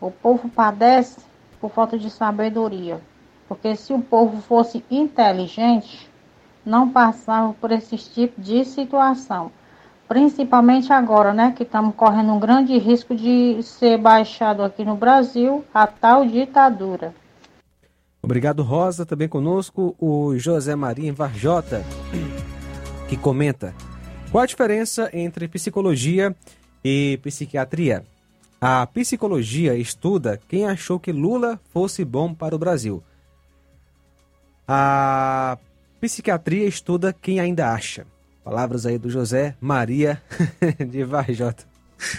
O povo padece por falta de sabedoria. Porque se o povo fosse inteligente, não passava por esse tipo de situação. Principalmente agora, né, que estamos correndo um grande risco de ser baixado aqui no Brasil a tal ditadura. Obrigado, Rosa. Também conosco o José Maria Varjota, que comenta: qual a diferença entre psicologia e psiquiatria? A psicologia estuda quem achou que Lula fosse bom para o Brasil. A psiquiatria estuda quem ainda acha. Palavras aí do José Maria [LAUGHS] de Varjota.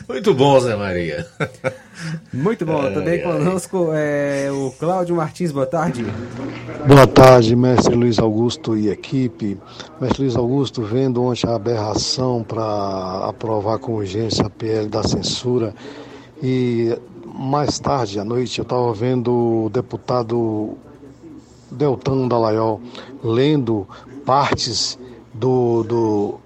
Muito bom, Zé Maria. Muito bom. Também conosco é o Cláudio Martins. Boa tarde. Boa tarde, mestre Luiz Augusto e equipe. Mestre Luiz Augusto, vendo ontem a aberração para aprovar com urgência a PL da censura e mais tarde à noite eu estava vendo o deputado Deltano Dallagnol lendo partes do, do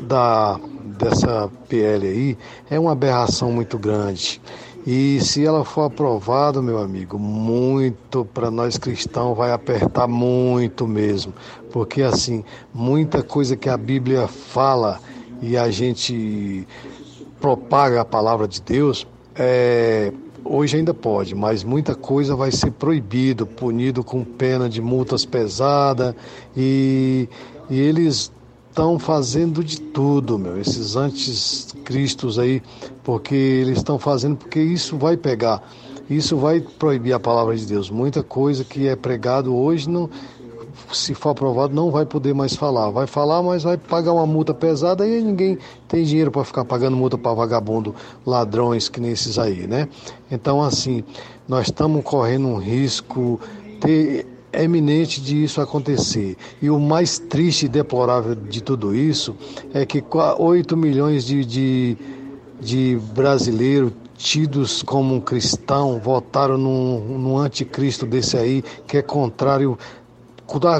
da dessa PL aí é uma aberração muito grande. E se ela for aprovada, meu amigo, muito para nós cristãos vai apertar muito mesmo, porque assim, muita coisa que a Bíblia fala e a gente propaga a palavra de Deus, é, hoje ainda pode, mas muita coisa vai ser proibido, punido com pena de multas pesadas e, e eles estão fazendo de tudo, meu, esses anticristos aí, porque eles estão fazendo, porque isso vai pegar, isso vai proibir a palavra de Deus. Muita coisa que é pregado hoje, não, se for aprovado, não vai poder mais falar. Vai falar, mas vai pagar uma multa pesada e ninguém tem dinheiro para ficar pagando multa para vagabundo, ladrões que nem esses aí, né? Então, assim, nós estamos correndo um risco. Ter, eminente de isso acontecer. E o mais triste e deplorável de tudo isso é que 8 milhões de, de, de brasileiros tidos como um cristão votaram num, num anticristo desse aí, que é contrário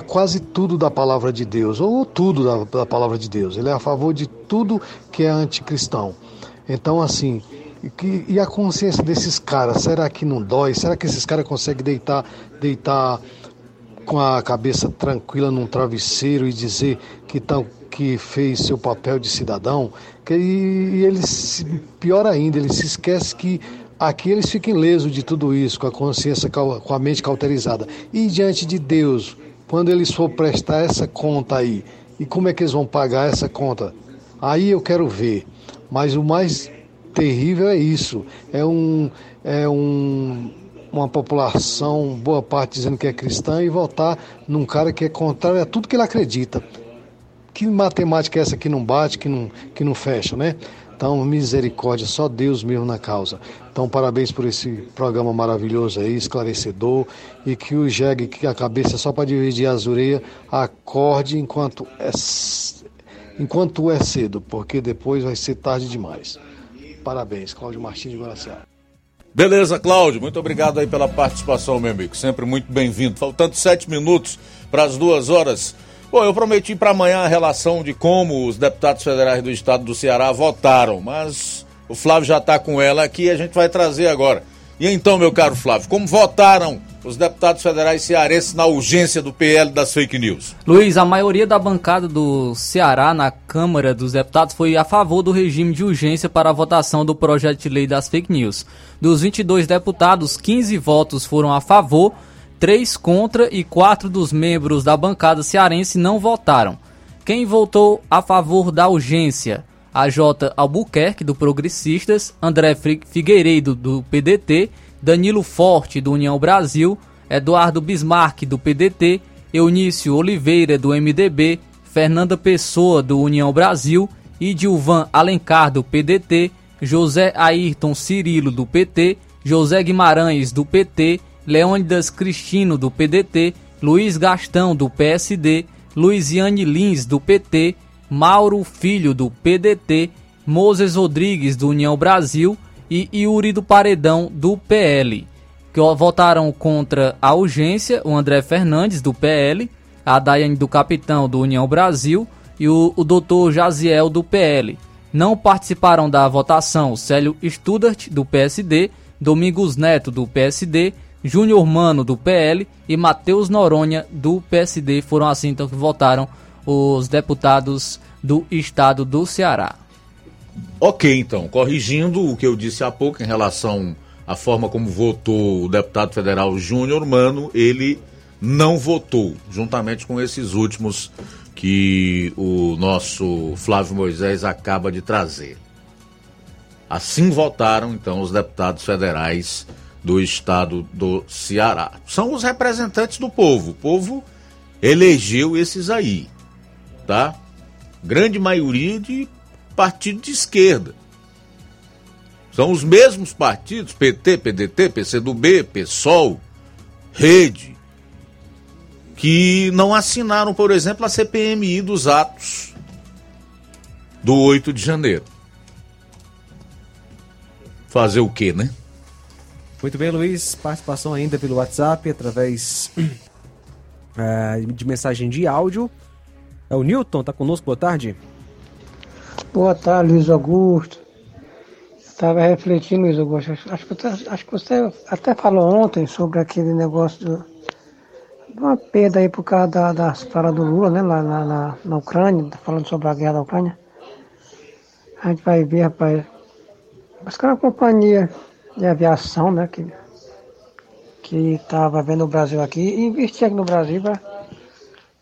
quase tudo da palavra de Deus, ou tudo da, da palavra de Deus. Ele é a favor de tudo que é anticristão. Então, assim, e, a consciência desses caras, será que não dói? Será que esses caras conseguem deitar, deitar com a cabeça tranquila num travesseiro e dizer que, tá, que fez seu papel de cidadão, que, e, ele, pior ainda, ele se esquece que aqui eles ficam lesos de tudo isso, com a consciência, com a mente cauterizada. E diante de Deus, quando eles for prestar essa conta aí, e como é que eles vão pagar essa conta? Aí eu quero ver. Mas o mais terrível é isso. É um, é um uma população, boa parte dizendo que é cristã, e votar num cara que é contrário a tudo que ele acredita. Que matemática é essa que não bate, que não, que não fecha, né? Então, misericórdia, só Deus mesmo na causa. Então, parabéns por esse programa maravilhoso aí, esclarecedor, e que o jegue, que a cabeça só para dividir as orelhas, acorde enquanto é, enquanto é cedo, porque depois vai ser tarde demais. Parabéns, Cláudio Martins de Guaraciaba. Beleza, Cláudio, muito obrigado aí pela participação, meu amigo. Sempre muito bem-vindo. Faltando sete minutos para as duas horas. Bom, eu prometi para amanhã a relação de como os deputados federais do estado do Ceará votaram, mas o Flávio já está com ela aqui e a gente vai trazer agora. E então, meu caro Flávio, como votaram os deputados federais cearenses na urgência do PL das fake news? Luiz, a maioria da bancada do Ceará na Câmara dos Deputados foi a favor do regime de urgência para a votação do projeto de lei das fake news. Dos 22 deputados, 15 votos foram a favor, 3 contra e 4 dos membros da bancada cearense não votaram. Quem votou a favor da urgência? A J. Albuquerque, do Progressistas, André Figueiredo, do PDT Danilo Forte, do União Brasil, Eduardo Bismarck, do PDT, Eunício Oliveira, do MDB, Fernanda Pessoa, do União Brasil, Idilvan Alencar, do PDT, José Ayrton Cirilo, do PT, José Guimarães, do PT, Leônidas Cristino, do PDT, Luiz Gastão, do PSD, Luiziane Lins, do PT, Mauro Filho, do PDT, Moses Rodrigues, do União Brasil, e Yuri do Paredão do PL, que votaram contra a urgência o André Fernandes do PL, a Daiane do Capitão do União Brasil e o, o Dr. Jaziel do PL. Não participaram da votação Célio Studart do PSD, Domingos Neto do PSD, Júnior Mano do PL e Matheus Noronha do PSD. Foram assim então que votaram os deputados do estado do Ceará. Ok, então, corrigindo o que eu disse há pouco em relação à forma como votou o deputado federal Júnior Mano, ele não votou, juntamente com esses últimos que o nosso Flávio Moisés acaba de trazer. Assim votaram, então, os deputados federais do estado do Ceará. São os representantes do povo. O povo elegeu esses aí, tá? Grande maioria de partido de esquerda. São os mesmos partidos, PT, PDT, PCdoB, PSOL, Rede, que não assinaram, por exemplo, a CPMI dos atos do 8 de janeiro. Fazer o quê, né? Muito bem, Luiz. Participação ainda pelo WhatsApp através é, [CLEARS THROAT] de mensagem de áudio. É o Newton, tá conosco, boa tarde. Boa tarde, Luiz Augusto. Estava refletindo, Luiz Augusto. Acho que, acho que você até falou ontem sobre aquele negócio de uma perda aí por causa da, das falas do Lula, né, lá na, na, na Ucrânia, tá falando sobre a guerra da Ucrânia. A gente vai ver, rapaz. Mas que é uma companhia de aviação, né, que que vendo o Brasil aqui e investir aqui no Brasil para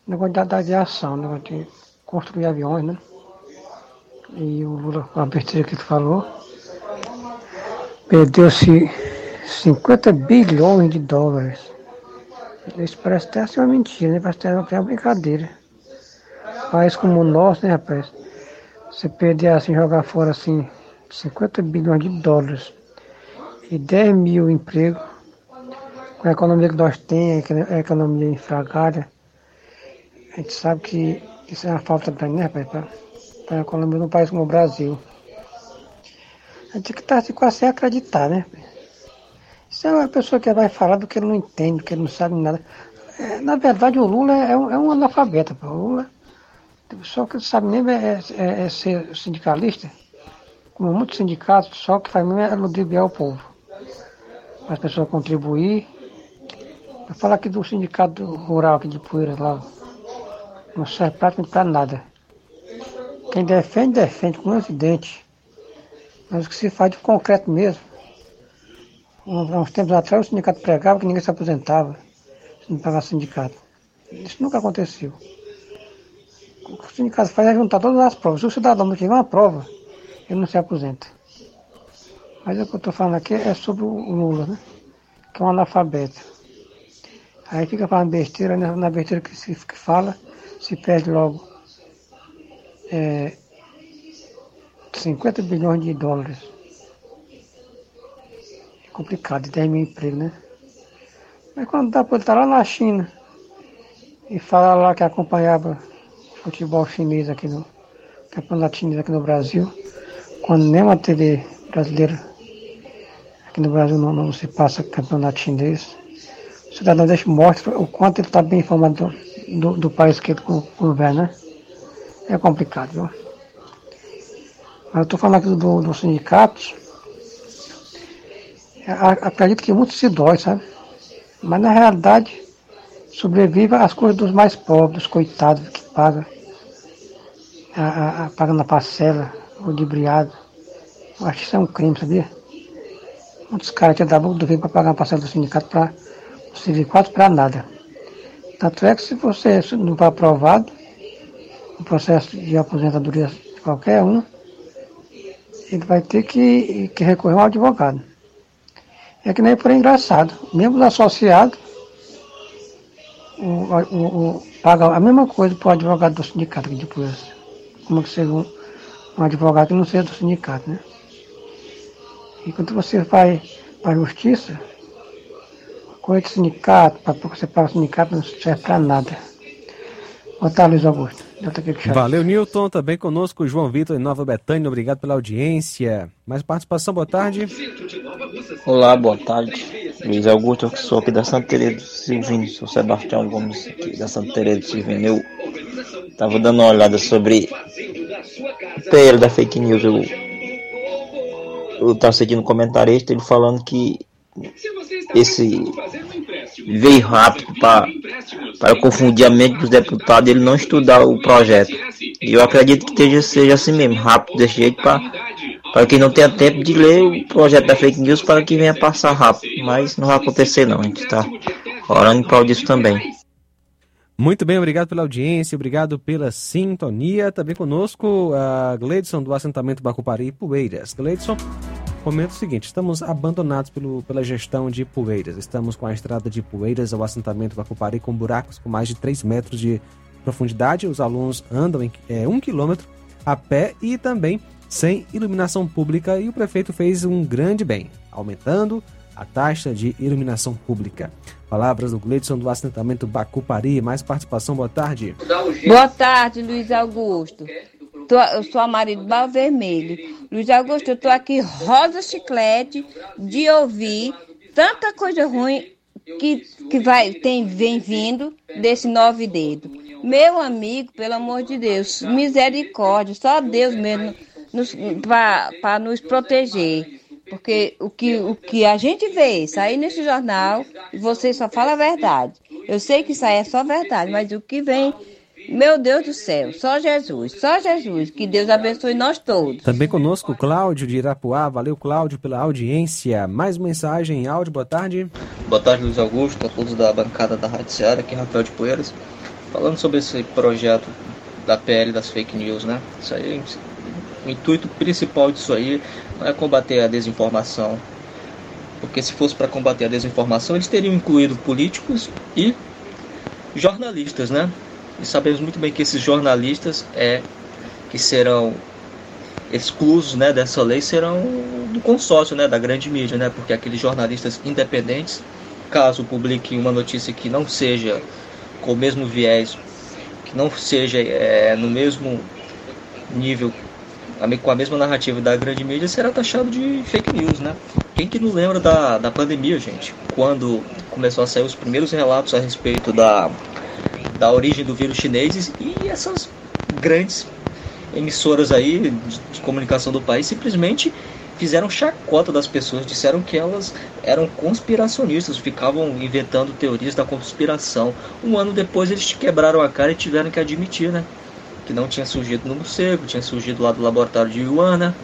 negócio da, da aviação, negócio de construir aviões, né? E o Lula, a besteira que ele falou, perdeu-se 50 bilhões de dólares. Isso parece até ser uma mentira, né? Parece até uma brincadeira. País como o nosso, né, rapaz? Você perder assim, jogar fora assim, 50 bilhões de dólares e 10 mil empregos, com a economia que nós temos, a economia infragada, a gente sabe que isso é uma falta grande, né, rapaz, para a economia de um país como o Brasil. A gente que assim, quase sem acreditar, né? Isso é uma pessoa que vai falar do que ele não entende, do que ele não sabe nada. É, na verdade, o Lula é um, é um analfabeta. O Lula, só que ele sabe nem é, é, é, ser sindicalista, como muitos sindicatos, só que faz mesmo é ludibriar o povo. Para as pessoas contribuir. Vou falar aqui do sindicato rural aqui de Poeira lá. Não serve praticamente para nada. Quem defende, defende com esse dente. Mas o que se faz de concreto mesmo. Há uns tempos atrás o sindicato pregava que ninguém se aposentava se não pagasse sindicato. Isso nunca aconteceu. O que o sindicato faz é juntar todas as provas. Se o cidadão não tiver uma prova, ele não se aposenta. Mas o que eu estou falando aqui é sobre o Lula, né? Que é um analfabeto. Aí fica falando besteira, né? na besteira que se que fala, se perde logo é, 50 bilhões de dólares. É complicado, 10 mil empregos, né? Mas quando dá para estar lá na China e falar lá que acompanhava futebol chinês aqui no campeonato chinês aqui no Brasil, quando nem uma TV brasileira aqui no Brasil não, não se passa campeonato chinês, o cidadão deixa mostra o quanto ele está bem informado do, do, país que ele governa. É complicado, viu? Mas eu estou falando aqui do, do sindicato. Acredito que muitos se dói, sabe? Mas na realidade sobrevive às coisas dos mais pobres, dos coitados que pagam a, a, a, pagando a parcela, o libriado. Eu acho que isso é um crime, sabia? Muitos caras que dão boca do para pagar a parcela do sindicato para não servir quase para nada. Tanto é que se você não for aprovado, o processo de aposentadoria de qualquer um, ele vai ter que, que recorrer ao advogado. É que nem por engraçado. Mesmo os associados o, o, o, paga a mesma coisa para o advogado do sindicato aqui de polícia. Como que seja um, um advogado que não seja do sindicato, né? E quando você vai para a justiça, coisa de sindicato, para você pagar o sindicato não serve para nada. Boa tarde, Luiz Augusto. Valeu, Newton. Também conosco o João Vitor em Nova Betânia. Obrigado pela audiência. Mais participação, boa tarde. Olá, boa tarde. Luiz Augusto, eu sou aqui da Santa Teresa do Silvino. Sou Sebastião Gomes, aqui da Santa Teresa do Silvino. Eu estava dando uma olhada sobre o PL da fake news. Eu, eu estava seguindo um comentarista, ele falando que esse veio rápido para para confundir a mente dos deputados ele não estudar o projeto. E eu acredito que esteja, seja assim mesmo, rápido desse jeito para para quem não tenha tempo de ler o projeto da fake news para que venha passar rápido. Mas não vai acontecer não, a gente está orando em prol disso também. Muito bem, obrigado pela audiência, obrigado pela sintonia. Também conosco a Gleidson do assentamento Bacupari e Poeiras. Gleidson, comenta o seguinte: estamos abandonados pelo, pela gestão de Poeiras. Estamos com a estrada de Poeiras ao assentamento Bacupari com buracos com mais de 3 metros de profundidade. Os alunos andam em é, um quilômetro a pé e também sem iluminação pública e o prefeito fez um grande bem, aumentando a taxa de iluminação pública. Palavras do Gleidson do assentamento Bacupari. Mais participação, boa tarde. Boa tarde, Luiz Augusto. Tô, eu sou a Maridbal Vermelho. Luiz Augusto, eu tô aqui rosa chiclete de ouvir tanta coisa ruim que, que vai, tem, vem vindo desse nove dedo. Meu amigo, pelo amor de Deus, misericórdia, só Deus mesmo para nos proteger. Porque o que, o que a gente vê sair nesse jornal, você só fala a verdade. Eu sei que isso aí é só verdade, mas o que vem, meu Deus do céu, só Jesus, só Jesus. Que Deus abençoe nós todos. Também conosco Cláudio de Irapuá. Valeu, Cláudio, pela audiência. Mais mensagem em áudio, boa tarde. Boa tarde, Luiz Augusto, a todos da bancada da Rádio Ceará, aqui é Rafael de Poeiras. Falando sobre esse projeto da PL das fake news, né? Isso aí o intuito principal disso aí não é combater a desinformação, porque se fosse para combater a desinformação, eles teriam incluído políticos e jornalistas, né? E sabemos muito bem que esses jornalistas é que serão exclusos, né, dessa lei serão do consórcio, né, da grande mídia, né? Porque aqueles jornalistas independentes, caso publiquem uma notícia que não seja com o mesmo viés, que não seja é, no mesmo nível com a mesma narrativa da grande mídia, será taxado de fake news, né? Quem que não lembra da, da pandemia, gente? Quando começou a sair os primeiros relatos a respeito da, da origem do vírus chinês e essas grandes emissoras aí de, comunicação do país simplesmente fizeram chacota das pessoas, disseram que elas eram conspiracionistas, ficavam inventando teorias da conspiração. Um ano depois eles quebraram a cara e tiveram que admitir, né? que não tinha surgido no morcego, tinha surgido lá do laboratório de Ioana.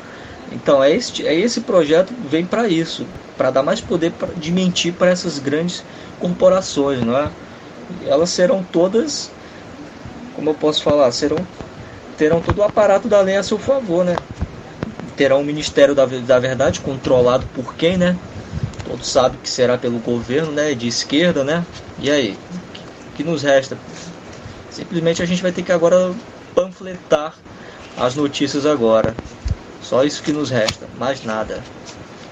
Então é, este, é esse projeto vem para isso, para dar mais poder pra, de mentir para essas grandes corporações, não é? Elas serão todas, como eu posso falar, serão terão todo o aparato da lei a seu favor, né? Terão o Ministério da, da Verdade controlado por quem, né? Todos sabem que será pelo governo, né? De esquerda, né? E aí, o que nos resta? Simplesmente a gente vai ter que agora panfletar as notícias agora. Só isso que nos resta, mais nada.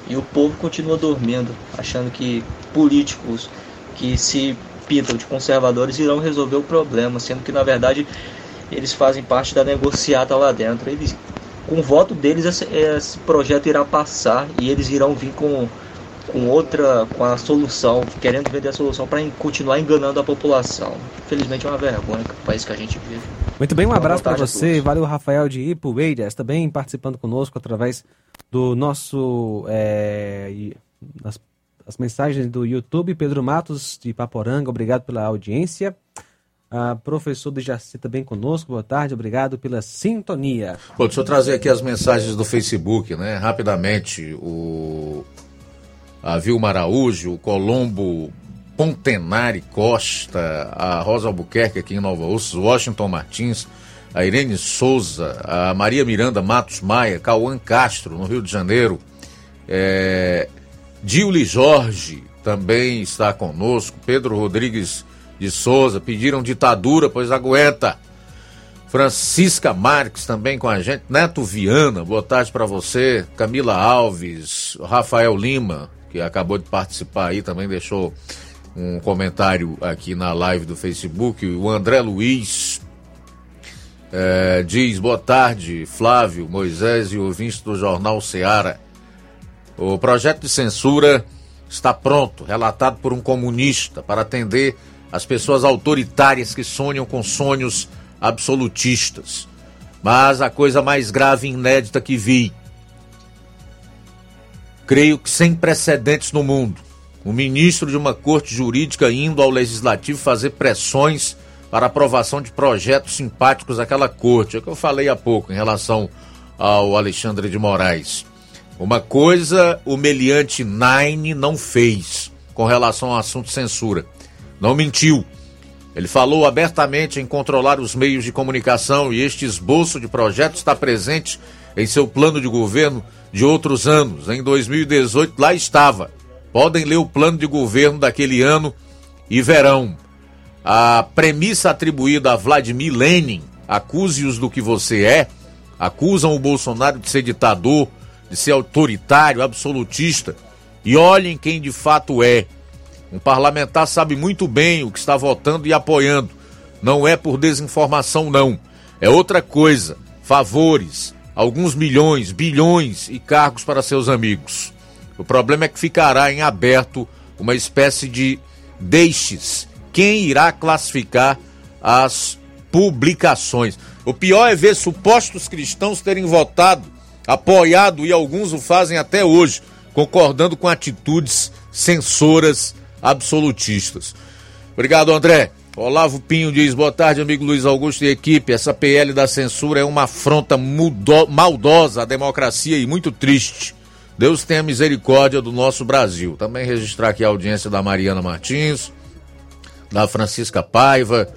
E o povo continua dormindo, achando que políticos que se de conservadores irão resolver o problema, sendo que na verdade eles fazem parte da negociata lá dentro. Eles, com o voto deles, esse, esse projeto irá passar e eles irão vir com com outra, com a solução, querendo vender a solução para continuar enganando a população. Infelizmente é uma vergonha o país que a gente vive. Muito bem, um abraço para você. Valeu, Rafael de Ipueiras, também participando conosco através do nosso. É, das, das mensagens do YouTube. Pedro Matos de Paporanga, obrigado pela audiência. A professor de Jaci também conosco, boa tarde, obrigado pela sintonia. Bom, deixa eu trazer aqui as mensagens do Facebook, né? Rapidamente, o a Vilma Araújo, o Colombo Pontenari Costa, a Rosa Albuquerque aqui em Nova Ossa, Washington Martins, a Irene Souza, a Maria Miranda Matos Maia, Cauã Castro, no Rio de Janeiro, é, Diuli Jorge também está conosco, Pedro Rodrigues de Souza, pediram ditadura, pois aguenta. Francisca Marques também com a gente, Neto Viana, boa tarde para você, Camila Alves, Rafael Lima, que acabou de participar aí, também deixou um comentário aqui na live do Facebook. O André Luiz é, diz: Boa tarde, Flávio, Moisés e ouvintes do Jornal Seara. O projeto de censura está pronto, relatado por um comunista, para atender as pessoas autoritárias que sonham com sonhos absolutistas. Mas a coisa mais grave e inédita que vi creio que sem precedentes no mundo. O ministro de uma corte jurídica indo ao legislativo fazer pressões para aprovação de projetos simpáticos àquela corte. É o que eu falei há pouco em relação ao Alexandre de Moraes. Uma coisa o meliante Nine não fez com relação ao assunto censura. Não mentiu. Ele falou abertamente em controlar os meios de comunicação e este esboço de projeto está presente em seu plano de governo de outros anos. Em 2018, lá estava. Podem ler o plano de governo daquele ano e verão. A premissa atribuída a Vladimir Lenin, acuse-os do que você é, acusam o Bolsonaro de ser ditador, de ser autoritário, absolutista. E olhem quem de fato é. Um parlamentar sabe muito bem o que está votando e apoiando. Não é por desinformação, não. É outra coisa. Favores, alguns milhões, bilhões e cargos para seus amigos. O problema é que ficará em aberto uma espécie de deixes. Quem irá classificar as publicações? O pior é ver supostos cristãos terem votado, apoiado e alguns o fazem até hoje, concordando com atitudes censoras absolutistas. Obrigado, André. Olavo Pinho diz: boa tarde, amigo Luiz Augusto e equipe. Essa PL da censura é uma afronta mudo, maldosa à democracia e muito triste. Deus tenha misericórdia do nosso Brasil. Também registrar aqui a audiência da Mariana Martins, da Francisca Paiva,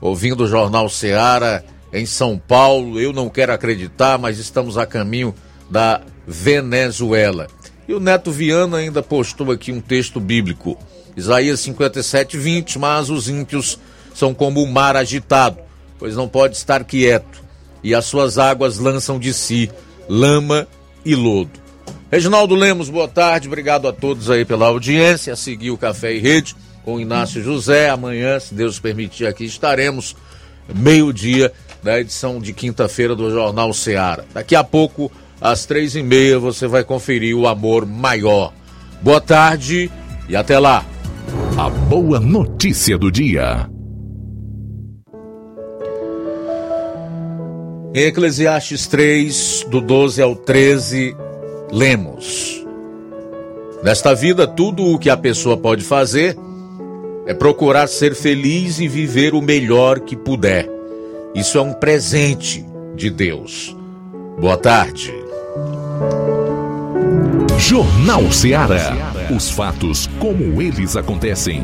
ouvindo o Jornal Seara em São Paulo. Eu não quero acreditar, mas estamos a caminho da Venezuela. E o Neto Viana ainda postou aqui um texto bíblico. Isaías 57, 20, mas os ímpios são como o mar agitado, pois não pode estar quieto, e as suas águas lançam de si lama e lodo. Reginaldo Lemos, boa tarde, obrigado a todos aí pela audiência, a seguir o Café e Rede com Inácio José, amanhã, se Deus permitir, aqui estaremos, meio-dia, da edição de quinta-feira do Jornal Seara. Daqui a pouco, às três e meia, você vai conferir o Amor Maior. Boa tarde e até lá! A boa notícia do dia. Em Eclesiastes 3, do 12 ao 13, lemos: Nesta vida, tudo o que a pessoa pode fazer é procurar ser feliz e viver o melhor que puder. Isso é um presente de Deus. Boa tarde. Jornal Ceará. Os fatos como eles acontecem.